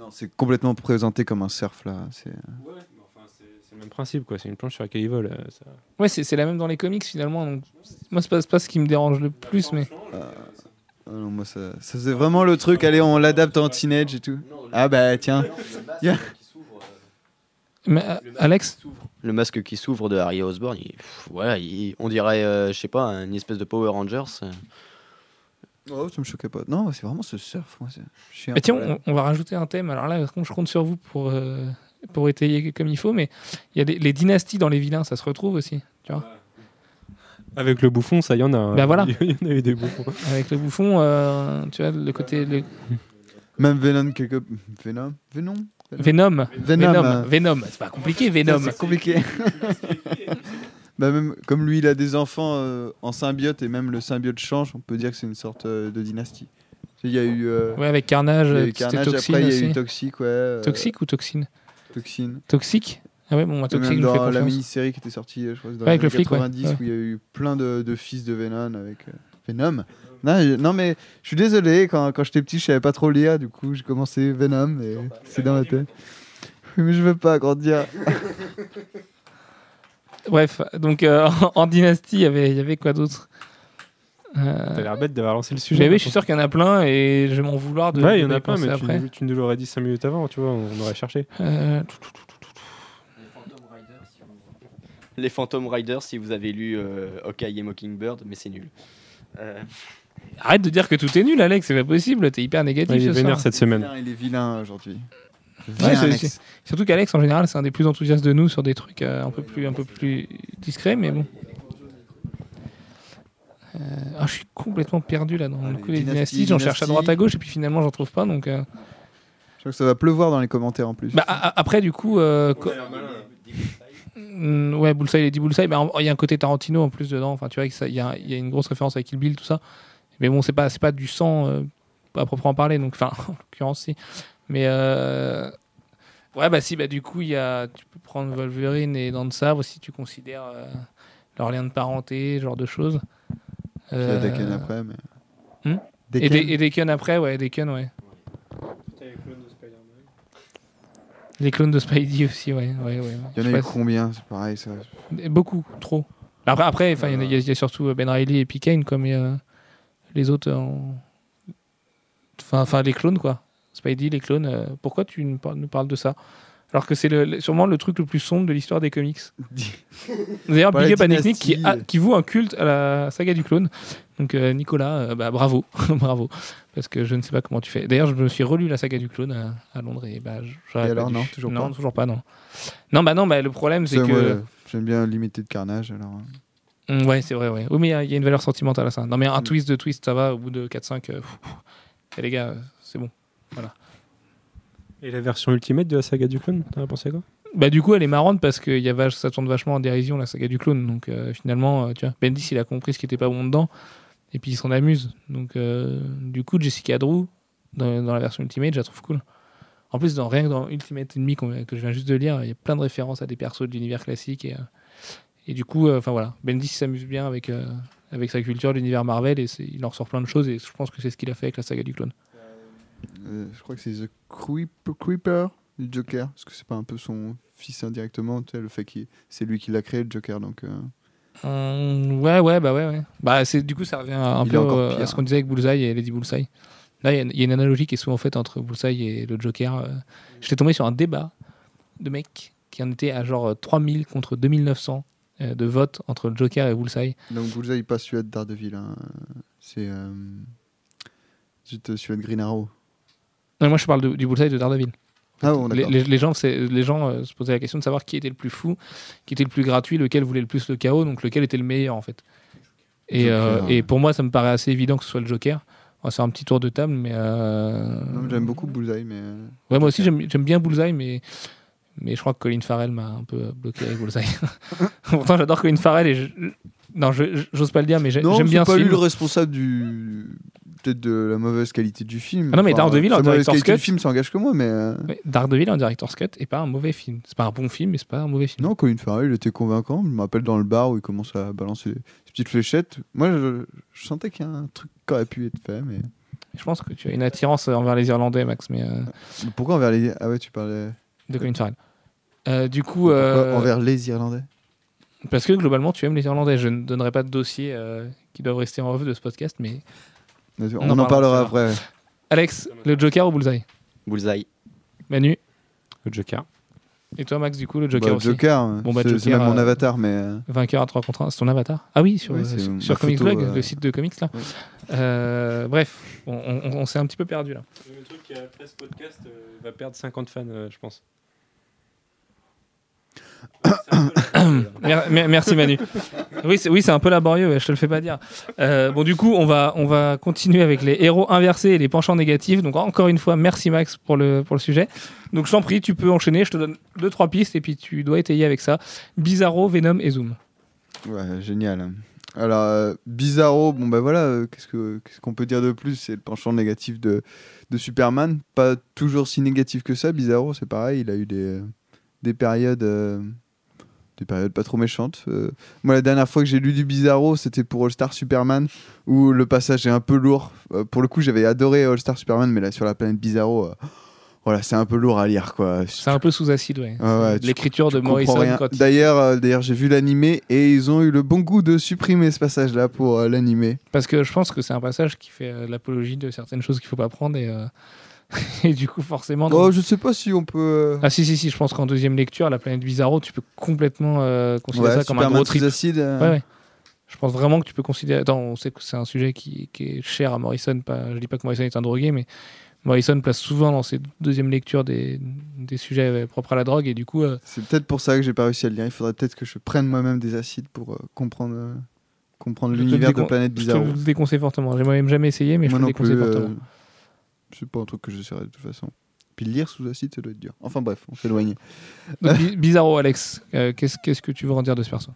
Non, c'est complètement présenté comme un surf là. C'est. ouais, mais enfin, c'est c'est le même principe, quoi. C'est une planche sur laquelle il vole. euh, ça. Ouais, c'est c'est la même dans les comics finalement. Donc, moi, c'est pas, c'est pas ce qui me dérange le plus, mais Ah non, moi ça, ça c'est vraiment le truc. Allez, on l'adapte en teenage et tout. Ah bah tiens. Mais, euh, Alex, Le masque qui s'ouvre de Harry Osborn, il- pff, voilà, il- on dirait, euh, je sais pas, une espèce de Power Rangers. euh. Oh, ça me choquait pas. Non, c'est vraiment ce surf. Moi, c'est bah, tiens, on, on va rajouter un thème. Alors là, par contre, je compte sur vous pour euh, pour étayer comme il faut, mais il y a des, les dynasties dans les vilains, ça se retrouve aussi. Tu vois, Avec le bouffon, ça, y en a. Bah voilà. Il y en a eu des bouffons. avec le bouffon, euh, tu vois, le côté le- Même Venom quelque. Venom. Venom? Venom, Venom. Venom, euh, Venom. C'est pas compliqué, Venom. C'est compliqué. bah même comme lui, il a des enfants euh, en symbiote et même le symbiote change, on peut dire que c'est une sorte euh, de dynastie. Il y a eu, euh, Ouais, avec Carnage, il y a eu c'était Carnage, Toxine après il y a eu ouais. euh, Toxique ou Toxine? Toxine. Toxique Ah ouais, bon, moi, Toxique, dans la mini-série qui était sortie, euh, je crois, dans Ouais, avec les le flic, ouais. 90, Ouais. où il y a eu plein de, de fils de Venom avec euh, Venom. Non, je- non, mais je suis désolé, quand, quand j'étais petit, je savais pas trop lire, du coup, j'ai commencé Venom et c'est dans ma tête. Mais je veux pas grandir. Bref, donc euh, en, en dynastie, il y avait, il y avait quoi d'autre? Euh, T'as l'air bête d'avoir lancé le sujet. mais oui, je suis sûr qu'il y en a plein et je vais m'en vouloir de. Ouais, il y en a plein, mais tu, après. nous- tu nous l'aurais dit 5 minutes avant, tu vois, on aurait cherché. Euh, Les Phantom Riders, si vous avez lu euh, Hawkeye et Mockingbird, mais c'est nul. Euh, Arrête de dire que tout est nul, Alex, c'est pas possible, t'es hyper négatif Ouais, il est ce vénère soir. cette semaine. Il est vilain aujourd'hui. Ouais. Surtout qu'Alex, en général, c'est un des plus enthousiastes de nous sur des trucs euh, un, peu plus, un peu plus discrets, mais bon. Euh, ah, je suis complètement perdu là dans Ah, le les coup des dynasties, dynasties. J'en cherche à droite à gauche et puis finalement j'en trouve pas. Donc, euh, Je crois que ça va pleuvoir dans les commentaires en plus. bah, après, du coup, euh, co- Mm, ouais, Bullseye, Lady Bullseye, il y a un côté Tarantino en plus dedans. Enfin, tu vois, il y a, il y a une grosse référence avec Kill Bill, tout ça. Mais bon, c'est pas, c'est pas du sang euh, à proprement parler. Donc, enfin, en l'occurrence, si. Mais euh, ouais, bah si, bah du coup, il y a, tu peux prendre Wolverine et Dents de Sabre si tu considères euh, leur lien de parenté, ce genre de choses. Puis il y a Euh, Daken après, mais. hmm? Et, Daken des, et Daken après, ouais, Daken, ouais. Les clones de Spidey aussi, ouais. ouais, ouais, ouais. Il y en a eu combien C'est pareil, ça? Beaucoup, trop. Après, après enfin, il y a- y, y surtout Ben Riley et P. Comme euh, les autres en... Enfin, enfin, les clones, quoi. Spidey, les clones. euh, pourquoi tu nous parles de ça? Alors que c'est le- sûrement le truc le plus sombre de l'histoire des comics. D'ailleurs, Big Up qui, a- qui voue un culte à la saga du clone. Donc euh, Nicolas, euh, bah, bravo, bravo. Parce que je ne sais pas comment tu fais. D'ailleurs, je me suis relu la saga du clone à, à Londres et bah, Et alors, non, toujours non, pas toujours pas, non. Non, bah non, bah, le problème c'est que... euh, J'aime bien limiter de carnage, alors. hein. Mm, Ouais, c'est vrai, ouais. Oui, mais il y a- il y, a une valeur sentimentale à ça. Non, mais un Mm. twist de twist, ça va. Au bout de 4-5, euh, pff, pff. Eh, les gars, euh, c'est bon. Et la version ultimate de la saga du clone, t'en as pensé quoi? Bah, du coup, elle est marrante parce que y a ça tourne vachement en dérision, la saga du clone. Donc, euh, finalement, euh, tu vois, Bendis, il a compris ce qui était pas bon dedans. Et puis, il s'en amuse. Donc, euh, du coup, Jessica Drew, dans, la version Ultimate, je la trouve cool. En plus, dans, rien que dans Ultimate Enemy, qu'on- que je viens juste de lire, il y a plein de références à des persos de l'univers classique. Et, et du coup, enfin voilà, Bendis s'amuse bien avec, avec sa culture l'univers Marvel et il en ressort plein de choses. Et je pense que c'est ce qu'il a fait avec la saga du clone. Euh, je crois que c'est The Creep- Creeper du Joker, parce que c'est pas un peu son fils indirectement, tu sais, le fait que c'est lui qui l'a créé, le Joker, donc... euh, Hum, ouais, ouais, bah ouais, ouais. Bah, c'est, du coup, ça revient un Il peu euh, à ce qu'on disait avec Bullseye et Lady Bullseye. Là, il y a- il y, a une analogie qui est souvent faite entre Bullseye et le Joker. euh. J'étais tombé sur un débat de mecs qui en était à genre euh, 3000 contre 2900 euh, de votes entre le Joker et Bullseye. Donc Bullseye, pas celui de Daredevil, hein. c'est... euh, Tu te suis de Green Arrow. Non, moi, je parle de- du bullseye de Daredevil. Ah bon, les, d'accord. les- les gens, c'est- les gens euh, se posaient la question de savoir qui était le plus fou, qui était le plus gratuit, lequel voulait le plus le chaos, donc lequel était le meilleur en fait. Et, euh, et pour moi, ça me paraît assez évident que ce soit le Joker. On va faire un petit tour de table, mais. euh, J'aime beaucoup Bullseye, mais. Ouais, moi aussi, j'aime j'aime bien Bullseye, mais, mais je crois que Colin Farrell m'a un peu bloqué avec Bullseye. Pourtant, j'adore Colin Farrell et je- non, j'ose pas le dire, mais j'aime bien pas ce lui film. le responsable du. Peut-être de la mauvaise qualité du film. Ah non, mais Daredevil, la en director's cut. du film, ça engage que moi, mais. euh, Daredevil en director's cut est pas un mauvais film. C'est pas un bon film, mais c'est pas un mauvais film. Non, Colin Farrell, il était convaincant. Je me rappelle dans le bar où il commence à balancer les petites fléchettes. Moi, je, je sentais qu'il y a un truc qui aurait pu être fait, mais. Je pense que tu as une attirance envers les Irlandais, Max, mais euh, Pourquoi envers les. Ah ouais, tu parlais. de Colin Farrell. Euh, du coup, euh, envers les Irlandais? Parce que globalement, tu aimes les Irlandais. Je ne donnerai pas de dossier euh, qui doivent rester en off de ce podcast, mais On, en en, parlera après. Alex, le Joker ou Bullseye? Bullseye. Manu? Le Joker. et toi, Max, du coup, le Joker Bah, aussi? Joker, Bon, bah, c'est même mon euh, avatar, mais. euh, Vainqueur à 3 contre 1, c'est ton avatar Ah oui, sur, euh, c'est sur, sur Comics photo, Blog, euh, le site de comics là. ouais. Euh, bref, on, on- on s'est un petit peu perdu là. Le truc qui après ce podcast va perdre 50 fans, euh, je pense. merci Manu. Oui, c'est un peu laborieux, je te le fais pas dire. Euh, bon, du coup, on va, on va continuer avec les héros inversés et les penchants négatifs. Donc, encore une fois, merci Max pour le, pour le sujet. Donc, je t'en prie, tu peux enchaîner. Je te donne deux, trois pistes et puis tu dois étayer avec ça. Bizarro, Venom et Zoom. Ouais, génial. Alors, euh, Bizarro, bon ben voilà, euh, qu'est-ce que- qu'est-ce qu'on peut dire de plus? C'est le penchant négatif de, de Superman. Pas toujours si négatif que ça. Bizarro, c'est pareil, il a eu des, des périodes. Des périodes pas trop méchantes. Euh, moi, la dernière fois que j'ai lu du Bizarro, c'était pour All Star Superman, où le passage est un peu lourd. Euh, pour le coup, j'avais adoré All Star Superman, mais là, sur la planète Bizarro, euh, voilà, c'est un peu lourd à lire, quoi. C'est un peu sous acide, ouais. Ouais, ouais, tu- L'écriture de Morrison. il- D'ailleurs, d'ailleurs, j'ai vu l'animé et ils ont eu le bon goût de supprimer ce passage-là pour l'animé. Parce que je pense que c'est un passage qui fait l'apologie de certaines choses qu'il faut pas prendre et, et du coup forcément. Oh, je sais pas si on peut. euh, Ah si si si, je pense qu'en deuxième lecture, la planète Bizarro, tu peux complètement euh, considérer ouais, ça comme un gros trip. acide. euh, Ouais, ouais. Je pense vraiment que tu peux considérer. Attends, on sait que c'est un sujet qui, qui est cher à Morrison. Pas... Je dis pas que Morrison est un drogué, mais Morrison place souvent dans ses deuxièmes lectures des, des sujets euh, propres à la drogue et du coup. euh, C'est peut-être pour ça que j'ai pas réussi à le lire. Il faudrait peut-être que je prenne moi-même des acides pour comprendre, comprendre l'univers de Planète Je te Bizarro. le déconseille fortement. J'ai moi-même jamais essayé, mais Moi je te le déconseille euh, fortement. C'est pas un truc que j'essaierai de toute façon. Puis lire sous acide, ça doit être dur. Enfin bref, on s'éloigne. Bizarro, Alex, euh, qu'est-ce qu'est-ce que tu veux en dire de ce perso?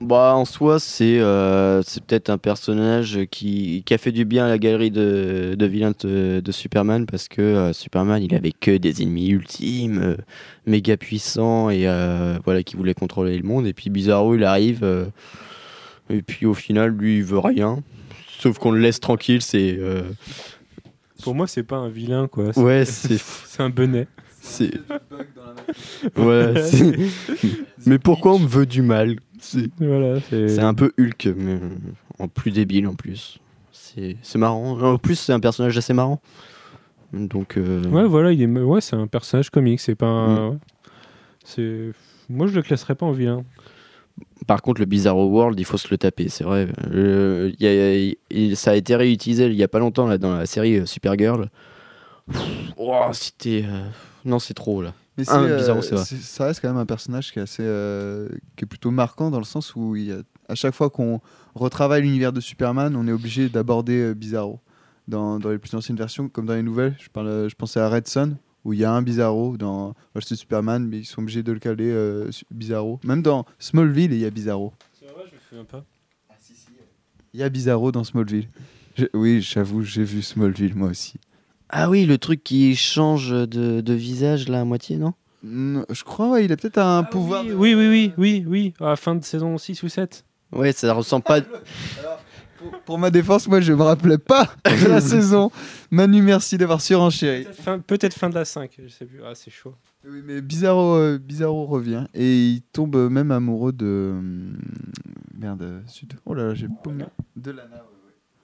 Bah, en soi, c'est euh, c'est peut-être un personnage qui, qui a fait du bien à la galerie de, de vilains de, de Superman parce que euh, Superman, il avait que des ennemis ultimes, euh, méga puissants et euh, voilà, qui voulaient contrôler le monde. Et puis Bizarro, il arrive euh, et puis au final, lui, il veut rien. Sauf qu'on le laisse tranquille, c'est. Pour moi, c'est pas un vilain, quoi. C'est- ouais, c'est. C'est un benet. c'est- Ouais, c'est- mais pourquoi on me veut du mal? C'est Voilà, c'est. c'est un peu Hulk, mais en plus débile en plus. C'est c'est marrant. En plus, c'est un personnage assez marrant. Donc. euh, Ouais, voilà, il est. Ouais, c'est un personnage comique. C'est pas. Mm. un- ouais. C'est. Moi, je le classerais pas en vilain. Par contre, le Bizarro World, il faut se le taper, c'est vrai. Euh, y a- ça a été réutilisé il y a pas longtemps là, dans la série euh, Supergirl. Oh, c'était. euh, Non, c'est trop là. Mais c'est, Ah, euh, Bizarro, c'est vrai. c'est- ça reste quand même un personnage qui est assez, qui est plutôt marquant dans le sens où il y a- à chaque fois qu'on retravaille l'univers de Superman, on est obligé d'aborder Bizarro. Dans, dans les plus anciennes versions, comme dans les nouvelles, je, parle, je pensais à Red Son, où il y a un Bizarro dans Watch Superman, mais ils sont obligés de le caler euh, Bizarro. Même dans Smallville, il y a Bizarro. C'est vrai, je me souviens pas. Il y a Bizarro dans Smallville. Je- oui, j'avoue, j'ai vu Smallville moi aussi. Ah oui, le truc qui change de, de visage là à moitié, non? Je crois, ouais, il a peut-être un pouvoir. Oui, de- oui, oui, oui, oui, oui. À la fin de saison 6 ou 7. Ouais, ça ressemble pas. pour ma défense, moi je me rappelais pas de la saison. Manu, merci d'avoir surenchéri. Peut-être fin, peut-être fin de la 5, je sais plus. Ah, c'est chaud. Oui, mais Bizarro, euh, Bizarro revient et il tombe même amoureux de. hum, Merde, euh, Sud. Oh là là, j'ai paumé. De Lana, ouais,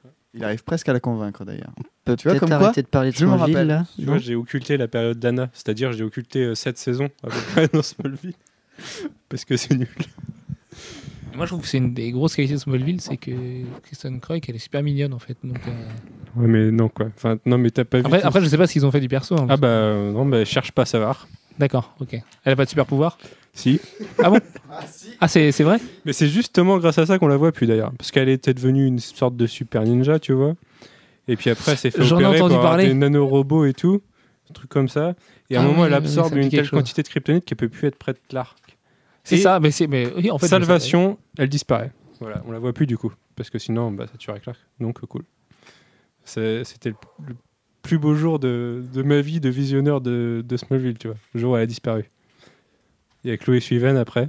ouais. Il arrive presque à la convaincre d'ailleurs. Peut Tu vois, comme quoi, arrêter de parler de je me Smallville rappelle. là Tu vois, j'ai occulté la période d'Anna, c'est-à-dire j'ai occulté 7 saisons à peu près dans Smallville. Parce que c'est nul. Moi, je trouve que c'est une des grosses qualités de Smallville, c'est que Kristen Croy, elle est super mignonne en fait. Donc, euh, Ouais, mais non, quoi. Enfin, non, mais t'as pas vu. Après, tout- après, je sais pas ce qu'ils ont fait du perso. hein. Ah bah euh, non, bah cherche pas à savoir. D'accord, ok. Elle a pas de super pouvoir Si. Ah bon Ah, c'est c'est vrai Mais c'est justement grâce à ça qu'on la voit plus d'ailleurs. Parce qu'elle était devenue une sorte de super ninja, tu vois. Et puis après, elle s'est fait opérer entendu parler. des nanorobots et tout. Un truc comme ça. Et à un Ah moment, oui, elle absorbe une telle chose. quantité de kryptonite qu'elle peut plus être près de. C'est ça, mais c'est. Mais, oui, en fait, Salvation, elle disparaît. Voilà, on la voit plus du coup. Parce que sinon, bah, ça tuerait Clark. Donc, euh, cool. C'était le, le plus beau jour de, de ma vie de visionneur de, de Smallville, tu vois. Le jour où elle a disparu. Il y a Chloé Suiven après.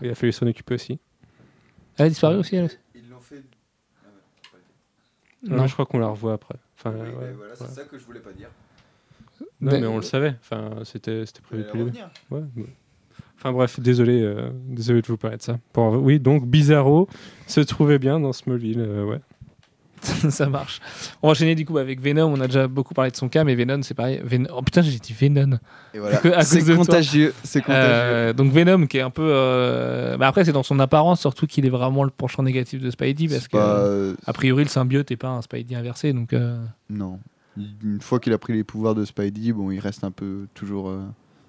Il a fallu s'en occuper aussi. Elle a disparu aussi, elle Ils l'ont fait. Non. je crois qu'on la revoit après. Enfin, ouais, voilà, c'est ça que je voulais pas dire. Non, Mais- mais on le savait. Enfin, c'était c'était prévu depuis le début. Ouais, ouais. Enfin bref, désolé, euh, désolé de vous parler de ça. Pour- oui, donc Bizarro se trouvait bien dans Smallville, euh, ouais. ça marche. On va enchaîner du coup avec Venom. On a déjà beaucoup parlé de son cas, mais Venom, c'est pareil. Ven- Oh putain, j'ai dit Venom. Voilà. C'est contagieux. C'est contagieux. Euh, donc Venom, qui est un peu. euh, bah après, c'est dans son apparence, surtout qu'il est vraiment le penchant négatif de Spidey, parce que pas, euh, a priori, le symbiote n'est pas un Spidey inversé. Donc, euh, Non. Une fois qu'il a pris les pouvoirs de Spidey, bon, il reste un peu toujours euh,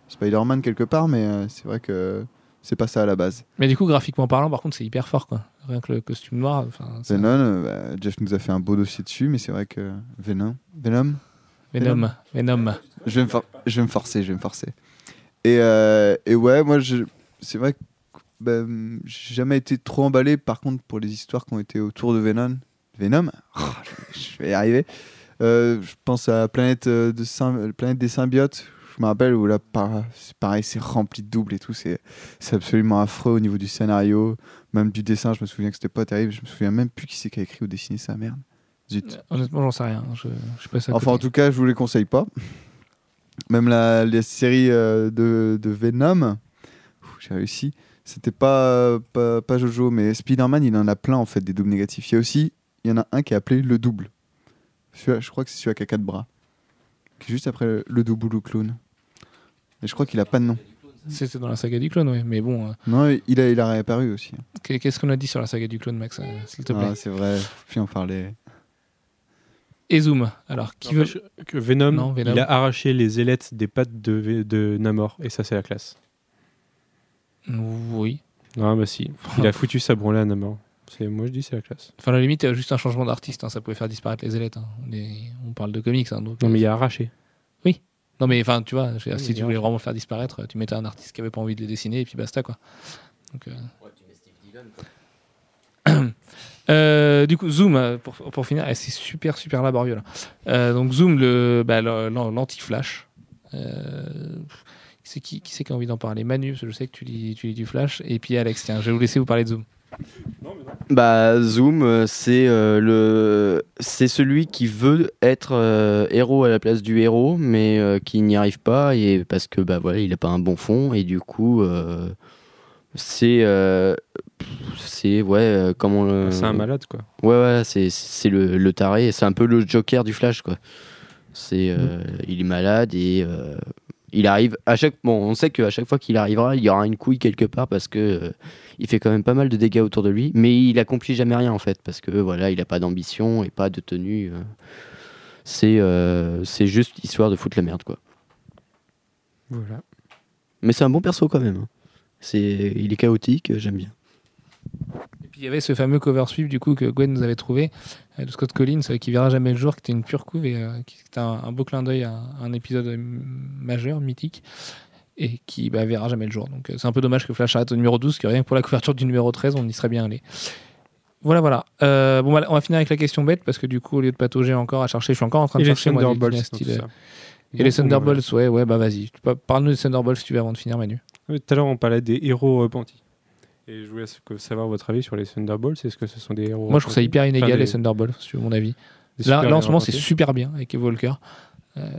Spider-Man quelque part, mais euh, c'est vrai que c'est pas ça à la base. mais du coup, graphiquement parlant, par contre, c'est hyper fort, quoi. Rien que le costume noir. ça- Venom, euh, bah, Jeff nous a fait un beau dossier dessus, mais c'est vrai que Venom, Venom, Venom, Venom. je vais me, for- je vais me forcer, je vais me forcer. Et, euh, et ouais, moi, je- c'est vrai que bah, j'ai jamais été trop emballé, par contre, pour les histoires qui ont été autour de Venom. Venom? Oh, je, vais y arriver. Euh, je pense à Planète, de Sym- Planète des symbiotes. Je me rappelle où là, pareil, c'est rempli de doubles et tout. C'est absolument affreux au niveau du scénario, même du dessin. Je me souviens que c'était pas terrible. Je me souviens même plus qui c'est qui a écrit ou dessiné ça, merde. Zut. Honnêtement, j'en sais rien. Je, je suis pas ça. Enfin, en tout cas, je vous les conseille pas. Même la, les séries euh, de, de Venom, j'ai réussi. C'était pas, pas, pas Jojo, mais Spider-Man, il en a plein en fait des doubles négatifs. Il y a aussi, il y en a un qui est appelé le double. Je crois que c'est celui à quatre bras. Qui est juste après le, le double ou clown. Et je crois qu'il a pas de nom. C'était dans la saga du clone, oui. Mais bon, euh, Non, il a, il a réapparu aussi. qu'est- qu'est-ce qu'on a dit sur la saga du clone, Max euh, S'il te plaît? Ah, c'est vrai, puis en parler. Et Zoom. Alors, qui veut. Que Venom, Non, Venom. il a arraché les ailettes des pattes de, Namor, et ça c'est la classe. Oui. Ah bah si, il a foutu sa branlée à Namor. C'est- Moi je dis c'est la classe. Enfin, à la limite, euh, juste un changement d'artiste, hein, ça pouvait faire disparaître les ailettes. hein. On, est- on parle de comics, hein, donc. Non mais il a arraché. Non, mais enfin, tu vois, je veux dire, Oui, si tu bien voulais sûr. vraiment le faire disparaître, tu mettais un artiste qui avait pas envie de les dessiner et puis basta, quoi. Donc, euh, euh, du coup, Zoom, euh, pour, pour finir, eh, c'est super, super laborieux là. Euh, donc, Zoom, le, bah, le- l'an- l'anti-flash. Euh, c'est qui, qui c'est qui a envie d'en parler? Manu, parce que je sais que tu lis, tu lis du flash. Et puis Alex, tiens, je vais vous laisser vous parler de Zoom. Bah, Zoom, euh, c'est euh, le, c'est celui qui veut être euh, héros à la place du héros, mais euh, qui n'y arrive pas et parce que bah voilà, il a pas un bon fond et du coup, c'est, c'est ouais, comment le, C'est un malade quoi. Ouais, ouais, c'est, c'est le, le taré, c'est un peu le Joker du Flash, quoi. C'est, euh, il est malade et il arrive à chaque, bon, on sait qu'à chaque fois qu'il arrivera, il y aura une couille quelque part parce que euh, il fait quand même pas mal de dégâts autour de lui, mais il accomplit jamais rien en fait parce que voilà, il a pas d'ambition et pas de tenue. euh. c'est, euh, c'est juste histoire de foutre la merde, quoi. Voilà. Mais c'est un bon perso quand même. hein. C'est, il est chaotique, j'aime bien. Et puis il y avait ce fameux cover sweep du coup que Gwen nous avait trouvé euh, de Scott Collins euh, qui verra jamais le jour, qui était une pure couve et euh, qui était un, un beau clin d'œil à, à un épisode majeur, mythique et qui bah, verra jamais le jour. Donc euh, c'est un peu dommage que Flash arrête au numéro 12, que rien que pour la couverture du numéro 13, on y serait bien allé. Voilà, voilà. Euh, bon, voilà, on va finir avec la question bête parce que du coup, au lieu de patauger encore à chercher, je suis encore en train de Et les chercher moi, des ça. Et les Bon, Thunderbolts, ouais, ouais, bah vas-y. Parle-nous des Thunderbolts si tu veux avant de finir, Manu. Tout à l'heure on parlait des héros repentis. Et je voulais savoir votre avis sur les Thunderbolts. Est-ce que ce sont des héros Moi, je trouve ça hyper inégal, Enfin, les Thunderbolts, veux mon avis. Là, là, en ce moment, c'est super bien avec Eve Walker, euh,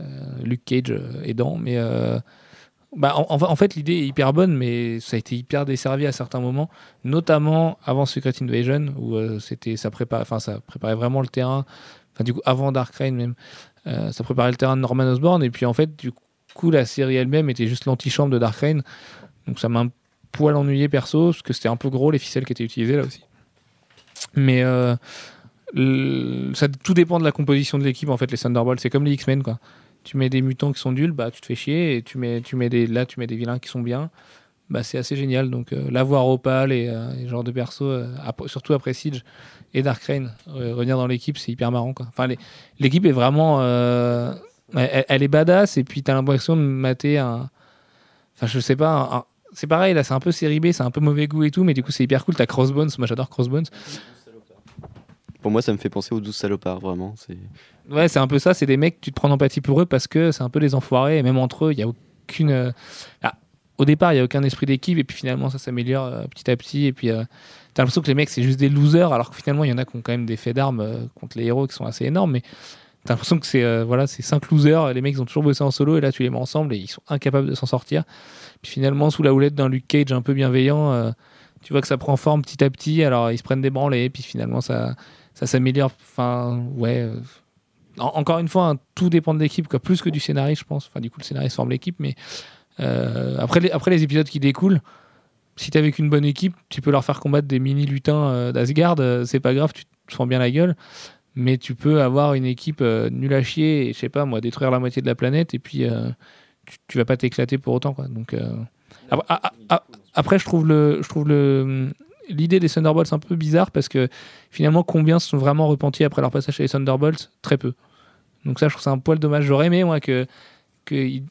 Luke Cage euh, aidant, mais euh, bah, en, en fa- en fait, l'idée est hyper bonne, mais ça a été hyper desservi à certains moments, notamment avant Secret Invasion, où euh, c'était, ça, enfin, ça préparait vraiment le terrain, enfin, du coup, avant Dark Reign même, euh, ça préparait le terrain de Norman Osborn, et puis en fait, du coup, la série elle-même était juste l'antichambre de Dark Reign, donc ça m'a un poil ennuyé perso, parce que c'était un peu gros les ficelles qui étaient utilisées là aussi. Mais. euh, ça, tout dépend de la composition de l'équipe en fait les Thunderbolts c'est comme les X-Men quoi tu mets des mutants qui sont nuls bah tu te fais chier et tu mets tu mets des là tu mets des vilains qui sont bien bah c'est assez génial donc euh, l'avoir Opal et, euh, et ce genre de perso euh, surtout après Siege et Dark Reign euh, revenir dans l'équipe c'est hyper marrant quoi enfin l'équipe est vraiment euh, elle, est badass et puis t'as l'impression de mater un enfin je sais pas un- c'est pareil là c'est un peu série B c'est un peu mauvais goût et tout mais du coup c'est hyper cool t'as Crossbones moi j'adore Crossbones Pour moi, ça me fait penser aux 12 salopards, vraiment. C'est... Ouais, c'est un peu ça. C'est des mecs, tu te prends d'empathie pour eux parce que c'est un peu des enfoirés. Et même entre eux, il n'y a aucune. euh, ah, au départ, il n'y a aucun esprit d'équipe. Et puis finalement, ça s'améliore euh, petit à petit. Et puis, euh, t'as l'impression que les mecs, c'est juste des losers. Alors que finalement, il y en a qui ont quand même des faits d'armes euh, contre les héros qui sont assez énormes. Mais t'as l'impression que c'est euh, voilà, c'est cinq losers. Les mecs, ils ont toujours bossé en solo. Et là, tu les mets ensemble et ils sont incapables de s'en sortir. Puis finalement, sous la houlette d'un Luke Cage un peu bienveillant, euh, tu vois que ça prend forme petit à petit. Alors, ils se prennent des branlées. Puis finalement, ça, ça s'améliore. Enfin, ouais. euh, en- encore une fois, hein, tout dépend de l'équipe, quoi, plus que du scénario, je pense. Enfin, du coup, le scénario forme l'équipe, mais euh, après, les, après les épisodes qui découlent, si t'es avec une bonne équipe, tu peux leur faire combattre des mini lutins d'Asgard, c'est pas grave, tu te fends bien la gueule. Mais tu peux avoir une équipe euh, nulle à chier et je sais pas moi détruire la moitié de la planète et puis euh, tu, tu vas pas t'éclater pour autant quoi. Donc euh, après, ah, après, je trouve le je trouve le l'idée des Thunderbolts un peu bizarre parce que finalement combien se sont vraiment repentis après leur passage chez les Thunderbolts? Très peu. Donc ça je trouve ça un poil dommage. J'aurais aimé moi que que ils-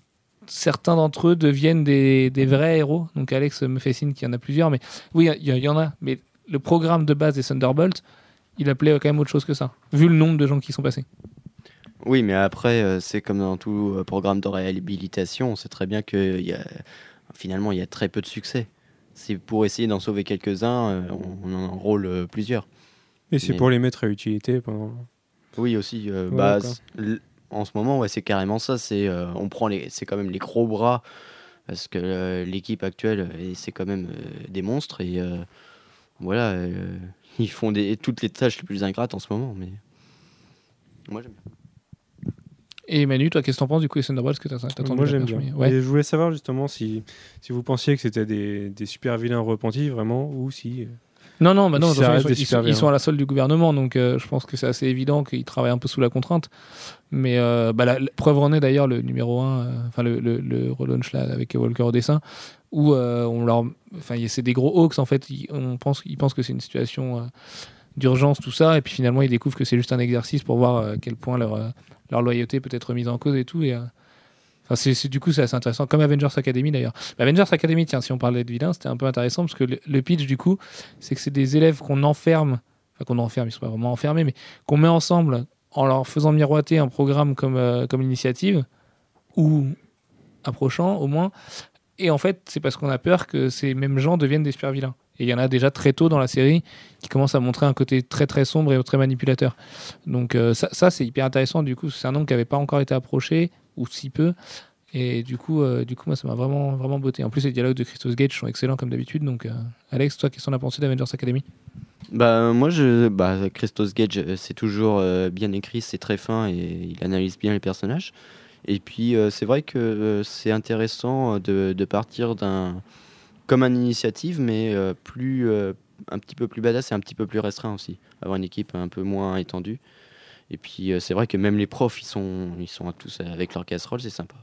certains d'entre eux deviennent des, des vrais héros. Donc Alex me fait signe qu'il y en a plusieurs, mais oui, il y, il y en a. Mais le programme de base des Thunderbolts, il appelait quand même autre chose que ça, vu le nombre de gens qui sont passés. Oui, mais après, euh, c'est comme dans tout euh, programme de réhabilitation, on sait très bien que y a, finalement, il y a très peu de succès. C'est pour essayer d'en sauver quelques-uns, euh, on, en enrôle plusieurs. Et c'est Mais- pour les mettre à utilité pendant. Oui, aussi. euh, Ouais, bah, en ce moment, ouais, c'est carrément ça. C'est euh, on prend les, c'est quand même les gros bras parce que euh, l'équipe actuelle, c'est quand même euh, des monstres et euh, voilà, euh, ils font des, toutes les tâches les plus ingrates en ce moment. Mais moi, j'aime bien. Et Manu, toi, qu'est-ce que t'en penses du coup des Thunderbolts que entendu Moi j'aime bien. mais- Ouais. Et je voulais savoir justement si, si vous pensiez que c'était des, des super vilains repentis vraiment ou si. euh, Non, non, bah non, façon, ils, sont, ils sont- ils sont vilains. à la solde du gouvernement, donc euh, je pense que c'est assez évident qu'ils travaillent un peu sous la contrainte. Mais euh, bah, la, la preuve en est d'ailleurs le numéro 1, enfin le, le, le relaunch là avec Walker au dessin, où euh, on leur, enfin c'est des gros hawks en fait, ils, on pense, ils pensent que c'est une situation euh, d'urgence tout ça, et puis finalement ils découvrent que c'est juste un exercice pour voir euh, à quel point leur, euh, leur loyauté peut être remise en cause et tout. Et, euh, Enfin, du coup, c'est assez intéressant. Comme Avengers Academy d'ailleurs. Avengers Academy, tiens, si on parlait de vilains, c'était un peu intéressant parce que le, pitch, du coup, c'est que c'est des élèves qu'on enferme, enfin qu'on enferme, ils sont pas vraiment enfermés, mais qu'on met ensemble en leur faisant miroiter un programme comme, euh, comme initiative ou approchant au moins. Et en fait, c'est parce qu'on a peur que ces mêmes gens deviennent des super vilains. Et il y en a déjà très tôt dans la série qui commencent à montrer un côté très très sombre et très manipulateur. Donc euh, ça, c'est hyper intéressant. Du coup, c'est un nom qui n'avait pas encore été approché ou si peu. Et du coup, euh, du coup, moi, ça m'a vraiment vraiment botté. En plus, les dialogues de Christos Gage sont excellents comme d'habitude. Donc, euh, Alex, toi, qu'est-ce qu'on a pensé d'Avengers Academy? Bah, moi, bah, Christos Gage, c'est toujours bien écrit, c'est très fin et il analyse bien les personnages. Et puis, euh, c'est vrai que euh, c'est intéressant euh, de, de partir d'un. comme une initiative, mais euh, plus. euh, un petit peu plus badass et un petit peu plus restreint aussi. Avoir une équipe un peu moins étendue. Et puis, euh, c'est vrai que même les profs, ils sont, ils sont tous avec leur casserole, c'est sympa.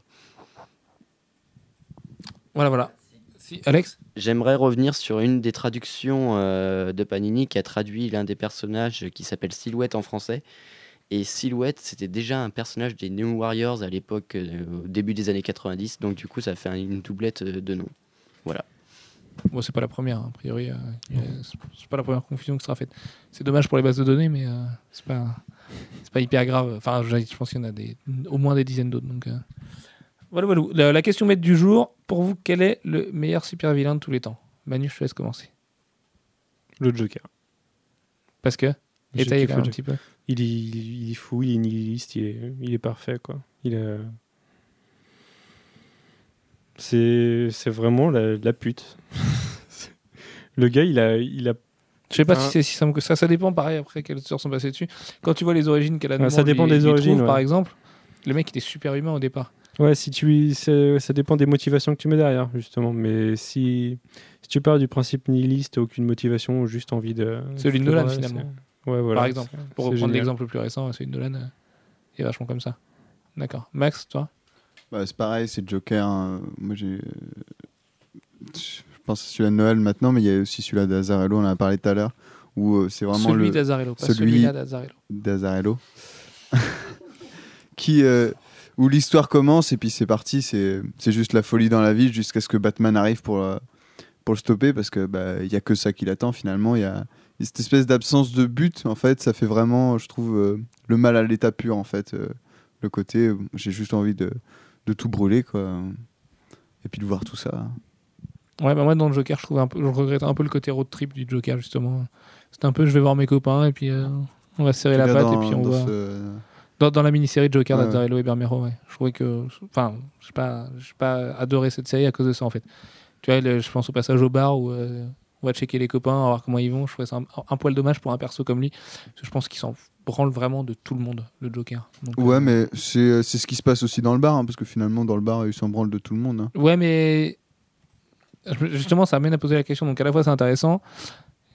Voilà, voilà. Si, Alex? J'aimerais revenir sur une des traductions euh, de Panini qui a traduit l'un des personnages qui s'appelle Silhouette en français. Et Silhouette, c'était déjà un personnage des New Warriors à l'époque, euh, au début des années 90. Donc du coup, ça fait une doublette euh, de nom. Bon, c'est pas la première, hein, a priori. euh, c'est- pas la première confusion qui sera faite. C'est dommage pour les bases de données, mais euh, c'est pas, c'est pas hyper grave. Enfin, je, je pense qu'il y en a des, au moins des dizaines d'autres. Donc, euh. voilà, voilà. La, la question maître du jour, pour vous, quel est le meilleur super vilain de tous les temps? Manu, je te laisse commencer. Le Joker. Parce que? Le un petit peu. Il est, il est fou, il est nihiliste, il est, il est parfait, quoi. Il est... C'est, c'est vraiment la, la pute. le gars, il a, il a Je sais pas Ah. si c'est si simple que ça. Ça dépend, pareil, après quelles auteurs sont passées dessus. Quand tu vois les origines qu'elle a Ah, ça dépend des origines, par ouais. exemple, le mec, il est super humain au départ. Ouais, si tu, ça dépend des motivations que tu mets derrière, justement. Mais si, si tu pars du principe nihiliste, aucune motivation, juste envie de. Celui de Nolan, finalement. Ouais, voilà. par exemple. Pour reprendre l'exemple le plus récent, celui de Nolan euh, est vachement comme ça. D'accord. Max, toi Bah, c'est pareil, c'est Joker. hein. Moi, j'ai. Je pense à celui-là de Noël maintenant, mais il y a aussi celui-là d'Azarello, on en a parlé tout à l'heure, où euh, c'est vraiment Celui le. d'Azarello, pas celui- celui-là d'Azarello. qui. euh, où l'histoire commence et puis c'est parti, c'est c'est juste la folie dans la ville jusqu'à ce que Batman arrive pour, euh, pour le stopper parce que bah, il y a que ça qui l'attend finalement. Il y a cette espèce d'absence de but en fait, ça fait vraiment, je trouve, euh, le mal à l'état pur en fait. euh, le côté, euh, j'ai juste envie de, de tout brûler quoi. Et puis de voir tout ça. Ouais, bah moi dans le Joker, je trouve un peu, je regrette un peu le côté road trip du Joker justement. C'est un peu, je vais voir mes copains et puis on va se serrer la patte dans- et puis on va. ce- Dans, dans la mini-série de Joker Ouais. et Bermero, ouais. Je trouvais que. Enfin, je sais pas, pas adoré cette série à cause de ça, en fait. Tu vois, je pense au passage au bar où on va checker les copains, on va voir comment ils vont. Je trouvais ça un, un poil dommage pour un perso comme lui. Parce que je pense qu'il s'en branle vraiment de tout le monde, le Joker. Donc, Ouais, euh, mais c'est c'est ce qui se passe aussi dans le bar, hein, parce que finalement, dans le bar, il s'en branle de tout le monde. hein. Ouais, mais. Justement, ça amène à poser la question. Donc, à la fois, c'est intéressant.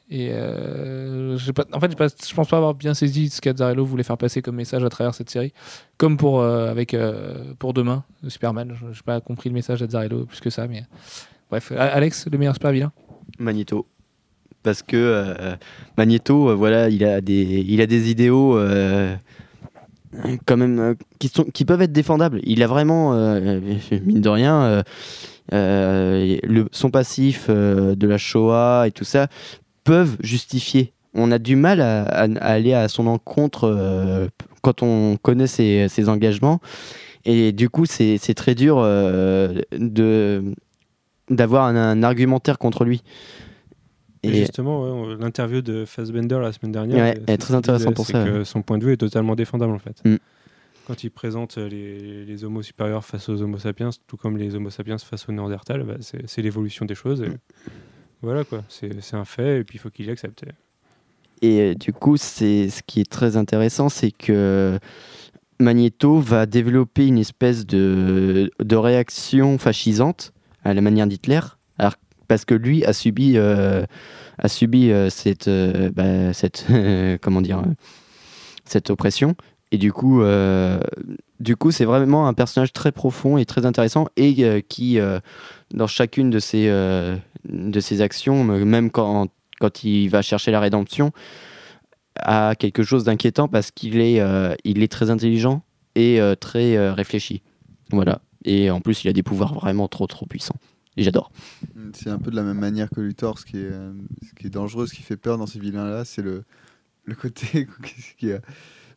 Et euh, pas, en fait, je pense pas avoir bien saisi ce qu'Azzarello voulait faire passer comme message à travers cette série. Comme pour, euh, avec, euh, pour demain, de Superman. Je n'ai pas compris le message d'Azzarello plus que ça. Mais... Bref, Alex, le meilleur super vilain Magneto. Parce que euh, Magneto, euh, voilà, il a des, il a des idéaux euh, quand même qui, sont, qui peuvent être défendables. Il a vraiment, mine de rien, le, son passif de la Shoah et tout ça peuvent justifier. On a du mal à, aller à son encontre quand on connaît ses, ses engagements. Et du coup, c'est très dur de d'avoir un, un argumentaire contre lui. Et justement, ouais, l'interview de Fassbender la semaine dernière, Ouais, elle est très intéressant disait, pour ça, que son point de vue est totalement défendable en fait. Mm. Quand il présente euh, les, les homos supérieurs face aux homo sapiens, tout comme les homo sapiens face aux néandertals, bah, c'est l'évolution des choses. Et Mm. Voilà quoi, c'est un fait et puis il faut qu'il l'accepte. Et euh, du coup, c'est ce qui est très intéressant, c'est que Magneto va développer une espèce de, de réaction fascisante à la manière d'Hitler, parce que lui a subi euh, a subi euh, cette euh, bah, cette comment dire cette oppression et du coup du coup c'est vraiment un personnage très profond et très intéressant et qui dans chacune de ses de ses actions même quand quand il va chercher la rédemption, a quelque chose d'inquiétant parce qu'il est, il est très intelligent et très réfléchi. Voilà. Et en plus, il a des pouvoirs vraiment trop, trop puissants. Et j'adore. C'est un peu de la même manière que Luthor, ce qui est, euh, ce qui est dangereux, ce qui fait peur dans ces vilains-là, c'est le, le côté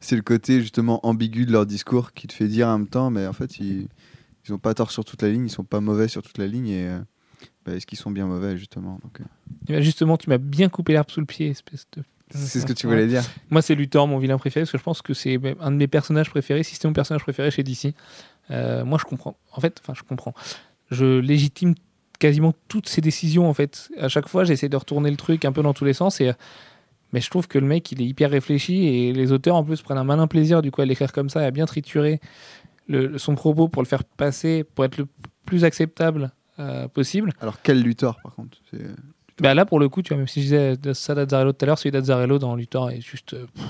c'est le côté justement ambigu de leur discours qui te fait dire en même temps, mais en fait ils ils ont pas tort sur toute la ligne, ils sont pas mauvais sur toute la ligne et euh, bah, est-ce qu'ils sont bien mauvais justement donc, euh, Eh ben, Justement, tu m'as bien coupé l'herbe sous le pied, espèce de. C'est ce que tu voulais dire. Moi, c'est Luthor, mon vilain préféré, parce que je pense que c'est un de mes personnages préférés, si c'est mon personnage préféré chez DC. Euh, moi, je comprends. En fait, enfin, je comprends. Je légitime quasiment toutes ses décisions, en fait. À chaque fois, j'essaie de retourner le truc un peu dans tous les sens, et, euh, mais je trouve que le mec, il est hyper réfléchi, et les auteurs, en plus, prennent un malin plaisir, du coup, à l'écrire comme ça, à bien triturer le- son propos pour le faire passer, pour être le plus acceptable euh, possible. Alors quel Luthor par contre Bah là, pour le coup, tu vois, même si je disais ça d'Azzarello tout à l'heure, celui d'Azzarello dans Luthor est juste. pff.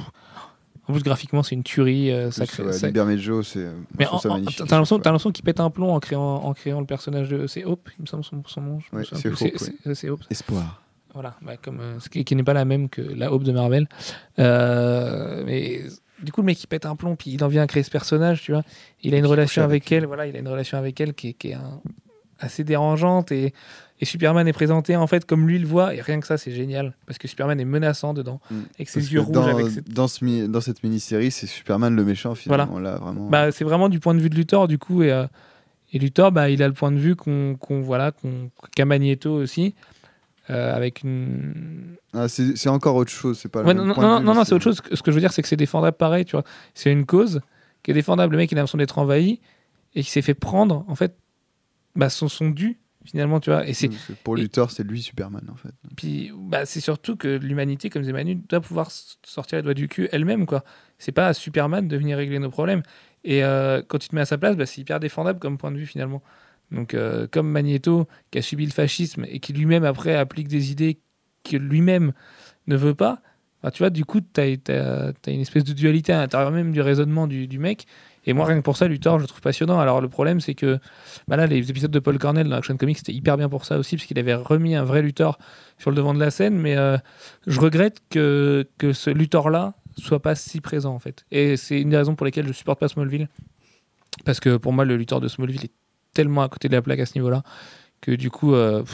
En plus, graphiquement, c'est une tuerie. euh, ça crée- ça- Libermejo, c'est Mais t'as l'impression, qu'il pète un plomb en créant, en créant le personnage de. C'est Hope, il me semble son, son nom. Ouais, c'est. Hope, c'est- c'est Hope. fois. Espoir. Voilà, bah, comme, euh, ce qui, qui n'est pas la même que la Hope de Marvel. Euh, mais du coup, le mec, il pète un plomb, puis il en vient à créer ce personnage, tu vois. Il a une relation avec, avec elle, voilà, il a une relation avec elle qui est, qui est un- assez dérangeante et, et Superman est présenté en fait comme lui le voit et rien que ça c'est génial parce que Superman est menaçant dedans Mm. avec ses Parce yeux rouges dans, avec ses- dans, ce mi- dans cette mini-série, c'est Superman le méchant finalement. Là, vraiment. Bah, c'est vraiment du point de vue de Luthor, du coup. Et, euh, et Luthor, bah, il a le point de vue qu'on, qu'on- voilà, qu'on, qu'a Magneto aussi. euh, avec une. Ah, c'est encore autre chose. C'est pas. le Ouais, même non, non, point non, non, c'est autre chose. Ce que je veux dire, c'est que c'est défendable pareil, tu vois. C'est une cause qui est défendable. Le mec, il a l'impression d'être envahi et qui s'est fait prendre, en fait, bah, son, son dû, finalement, tu vois. Et c'est, Pour Luthor, c'est lui Superman en fait. Puis bah, c'est surtout que l'humanité, comme disait Manu, doit pouvoir sortir les doigts du cul elle-même. quoi. C'est pas à Superman de venir régler nos problèmes. Et euh, quand tu te mets à sa place, bah, c'est hyper défendable comme point de vue finalement. Donc euh, comme Magneto, qui a subi le fascisme et qui lui-même après applique des idées que lui-même ne veut pas, Bah, tu vois, du coup, tu as, une espèce de dualité à l'intérieur même du raisonnement du, du mec. Et moi, rien que pour ça, Luthor, je le trouve passionnant. Alors, le problème, c'est que bah là, les épisodes de Paul Cornell dans Action Comics, c'était hyper bien pour ça aussi, parce qu'il avait remis un vrai Luthor sur le devant de la scène. Mais euh, je regrette que, que ce Luthor-là soit pas si présent, en fait. Et c'est une des raisons pour lesquelles je supporte pas Smallville. Parce que pour moi, le Luthor de Smallville est tellement à côté de la plaque à ce niveau-là que du coup, euh,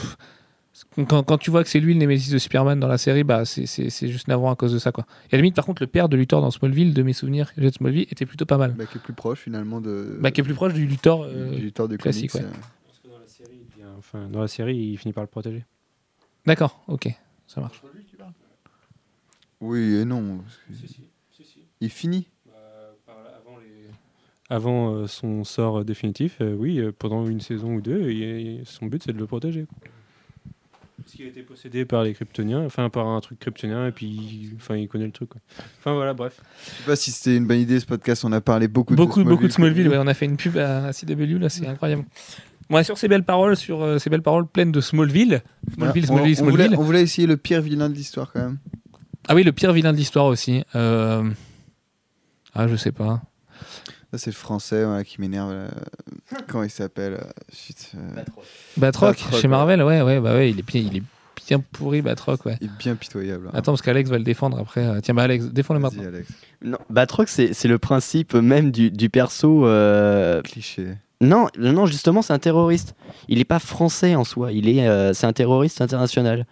quand, tu vois que c'est lui le Némésis de Superman dans la série, bah, c'est juste navrant à cause de ça. Quoi. Et à la limite, par contre, le père de Luthor dans Smallville, de mes souvenirs de Smallville, était plutôt pas mal. Bah, qui est plus proche finalement de. Bah, qui est plus proche du Luthor, euh, du Luthor de classique. Comics, ouais. euh. Dans la, série, il devient- enfin, dans la série, il finit par le protéger. D'accord, ok, ça marche. Oui et non. Il finit. Avant euh, son sort définitif, euh, oui, euh, pendant une saison ou deux, il- son but c'est de le protéger. Parce qu'il a été possédé par les Kryptoniens, enfin par un truc kryptonien, et puis il- enfin, il connaît le truc. quoi. Enfin voilà, bref. Je sais pas si c'était une bonne idée ce podcast. On a parlé beaucoup, Beaucoup, de beaucoup de Smallville, ouais, on a fait une pub à, à CW, là, c'est incroyable. Bon, sur ces belles paroles, sur euh, ces belles paroles pleines de Smallville, Smallville, On- Smallville, on, voulait, Smallville. on voulait essayer le pire vilain de l'histoire quand même. Ah oui, le pire vilain de l'histoire aussi. Euh, Ah, je sais pas. Ça c'est le français voilà, qui m'énerve. là. Comment il s'appelle euh, euh, Batroc, Batroc, chez ouais. Marvel, ouais, ouais, bah ouais, il est bien, il est bien pourri, Batroc, ouais. Il est bien pitoyable. hein. Attends, parce qu'Alex va le défendre après. Euh, Tiens, bah Alex, défends-le Vas-y, maintenant. Alex. Non, Batroc, c'est c'est le principe même du, du perso. euh, Cliché. Non, non, justement, c'est un terroriste. Il n'est pas français en soi. Il est, euh, c'est un terroriste international.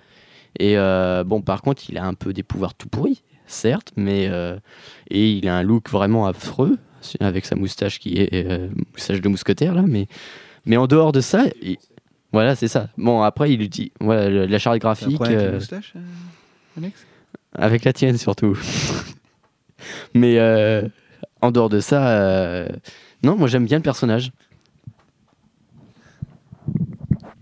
Et euh, bon, par contre, il a un peu des pouvoirs tout pourris, certes, mais euh, et il a un look vraiment affreux avec sa moustache qui est euh, moustache de mousquetaire là. Mais mais en dehors de ça, il- voilà, c'est ça. Bon, après, il utilise voilà, le- la charte T'as un graphique problème avec la euh, moustache, euh, Alex? avec la tienne surtout. mais euh, en dehors de ça, euh, non, moi j'aime bien le personnage.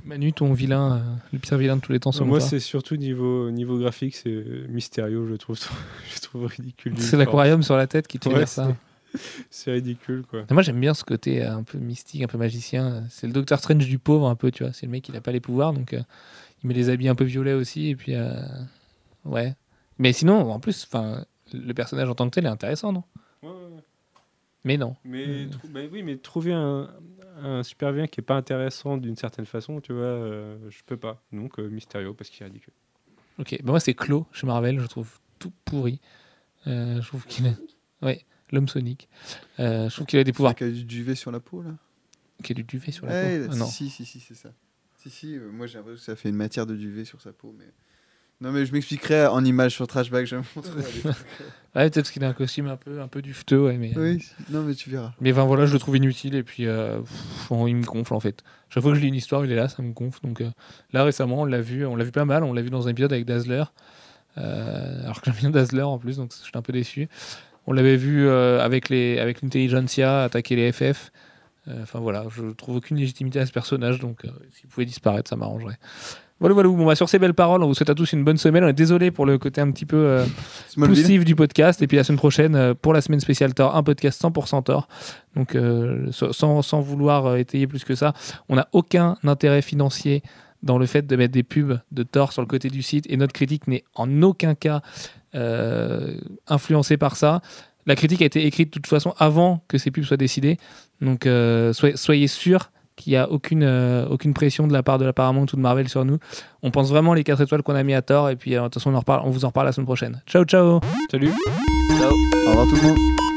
Manu, ton vilain, euh, le pire vilain de tous les temps, selon Moi, toi c'est surtout niveau, niveau graphique, c'est Mysterio, je trouve, je trouve ridicule. d'une C'est l'aquarium sur la tête qui te fait Ouais, dire ça. C'est ridicule, quoi. Et Moi, j'aime bien ce côté euh, un peu mystique, un peu magicien. C'est le Docteur Strange du pauvre, un peu, tu vois. C'est le mec, il a pas les pouvoirs, donc euh, il met les habits un peu violets aussi, et puis. euh, ouais. Mais sinon, en plus, enfin, le personnage en tant que tel est intéressant, non? Mais non. Mais, Mm. trou- bah oui, mais trouver un, un super vilain qui est pas intéressant d'une certaine façon, tu vois, euh, je peux pas. Donc euh, Mysterio parce qu'il est ridicule. Ok. Bah, moi, c'est Clo chez Marvel, je trouve tout pourri. Euh, je trouve qu'il est. Ouais, l'homme sonique. Euh, je trouve qu'il a des pouvoirs. Qui a du duvet sur la peau là Qu'il a du duvet sur la Ouais, peau. Ah, non. si, si, si, c'est ça. Si, si, euh, moi j'ai l'impression que ça fait une matière de duvet sur sa peau. Mais... Non, mais je m'expliquerai en image sur Trashback, je vais montrer. Ouais, peut-être parce qu'il a un costume un peu, un peu dufteux, ouais, mais. oui, non, mais tu verras. Mais enfin voilà, je le trouve inutile et puis euh, pff, il me gonfle en fait. Chaque fois que je lis une histoire, il est là, ça me gonfle. Donc euh, là récemment, on l'a vu, on l'a vu pas mal, on l'a vu dans un épisode avec Dazzler. Euh, alors que j'aime bien Dazzler en plus, donc j'étais un peu déçu. On l'avait vu euh, avec les avec l'intelligentsia attaquer les FF. Euh, Enfin voilà, je trouve aucune légitimité à ce personnage, donc euh, s'il pouvait disparaître, ça m'arrangerait. Voilà, voilà. Bon, bah, sur ces belles paroles, on vous souhaite à tous une bonne semaine. On est désolé pour le côté un petit peu euh, poussif du podcast. Et puis la semaine prochaine, euh, pour la semaine spéciale Thor, un podcast 100% Thor. Donc euh, sans, sans vouloir étayer plus que ça, on n'a aucun intérêt financier dans le fait de mettre des pubs de Thor sur le côté du site. Et notre critique n'est en aucun cas euh, influencée par ça. La critique a été écrite de toute façon avant que ces pubs soient décidées. Donc euh, soyez, soyez sûrs qu'il n'y a aucune, euh, aucune pression de la part de la Paramount ou de Marvel sur nous. On pense vraiment les 4 étoiles qu'on a mis à Thor. Et puis euh, de toute façon, on, en reparle, on vous en reparle la semaine prochaine. Ciao, ciao Salut Ciao. Au revoir tout le monde.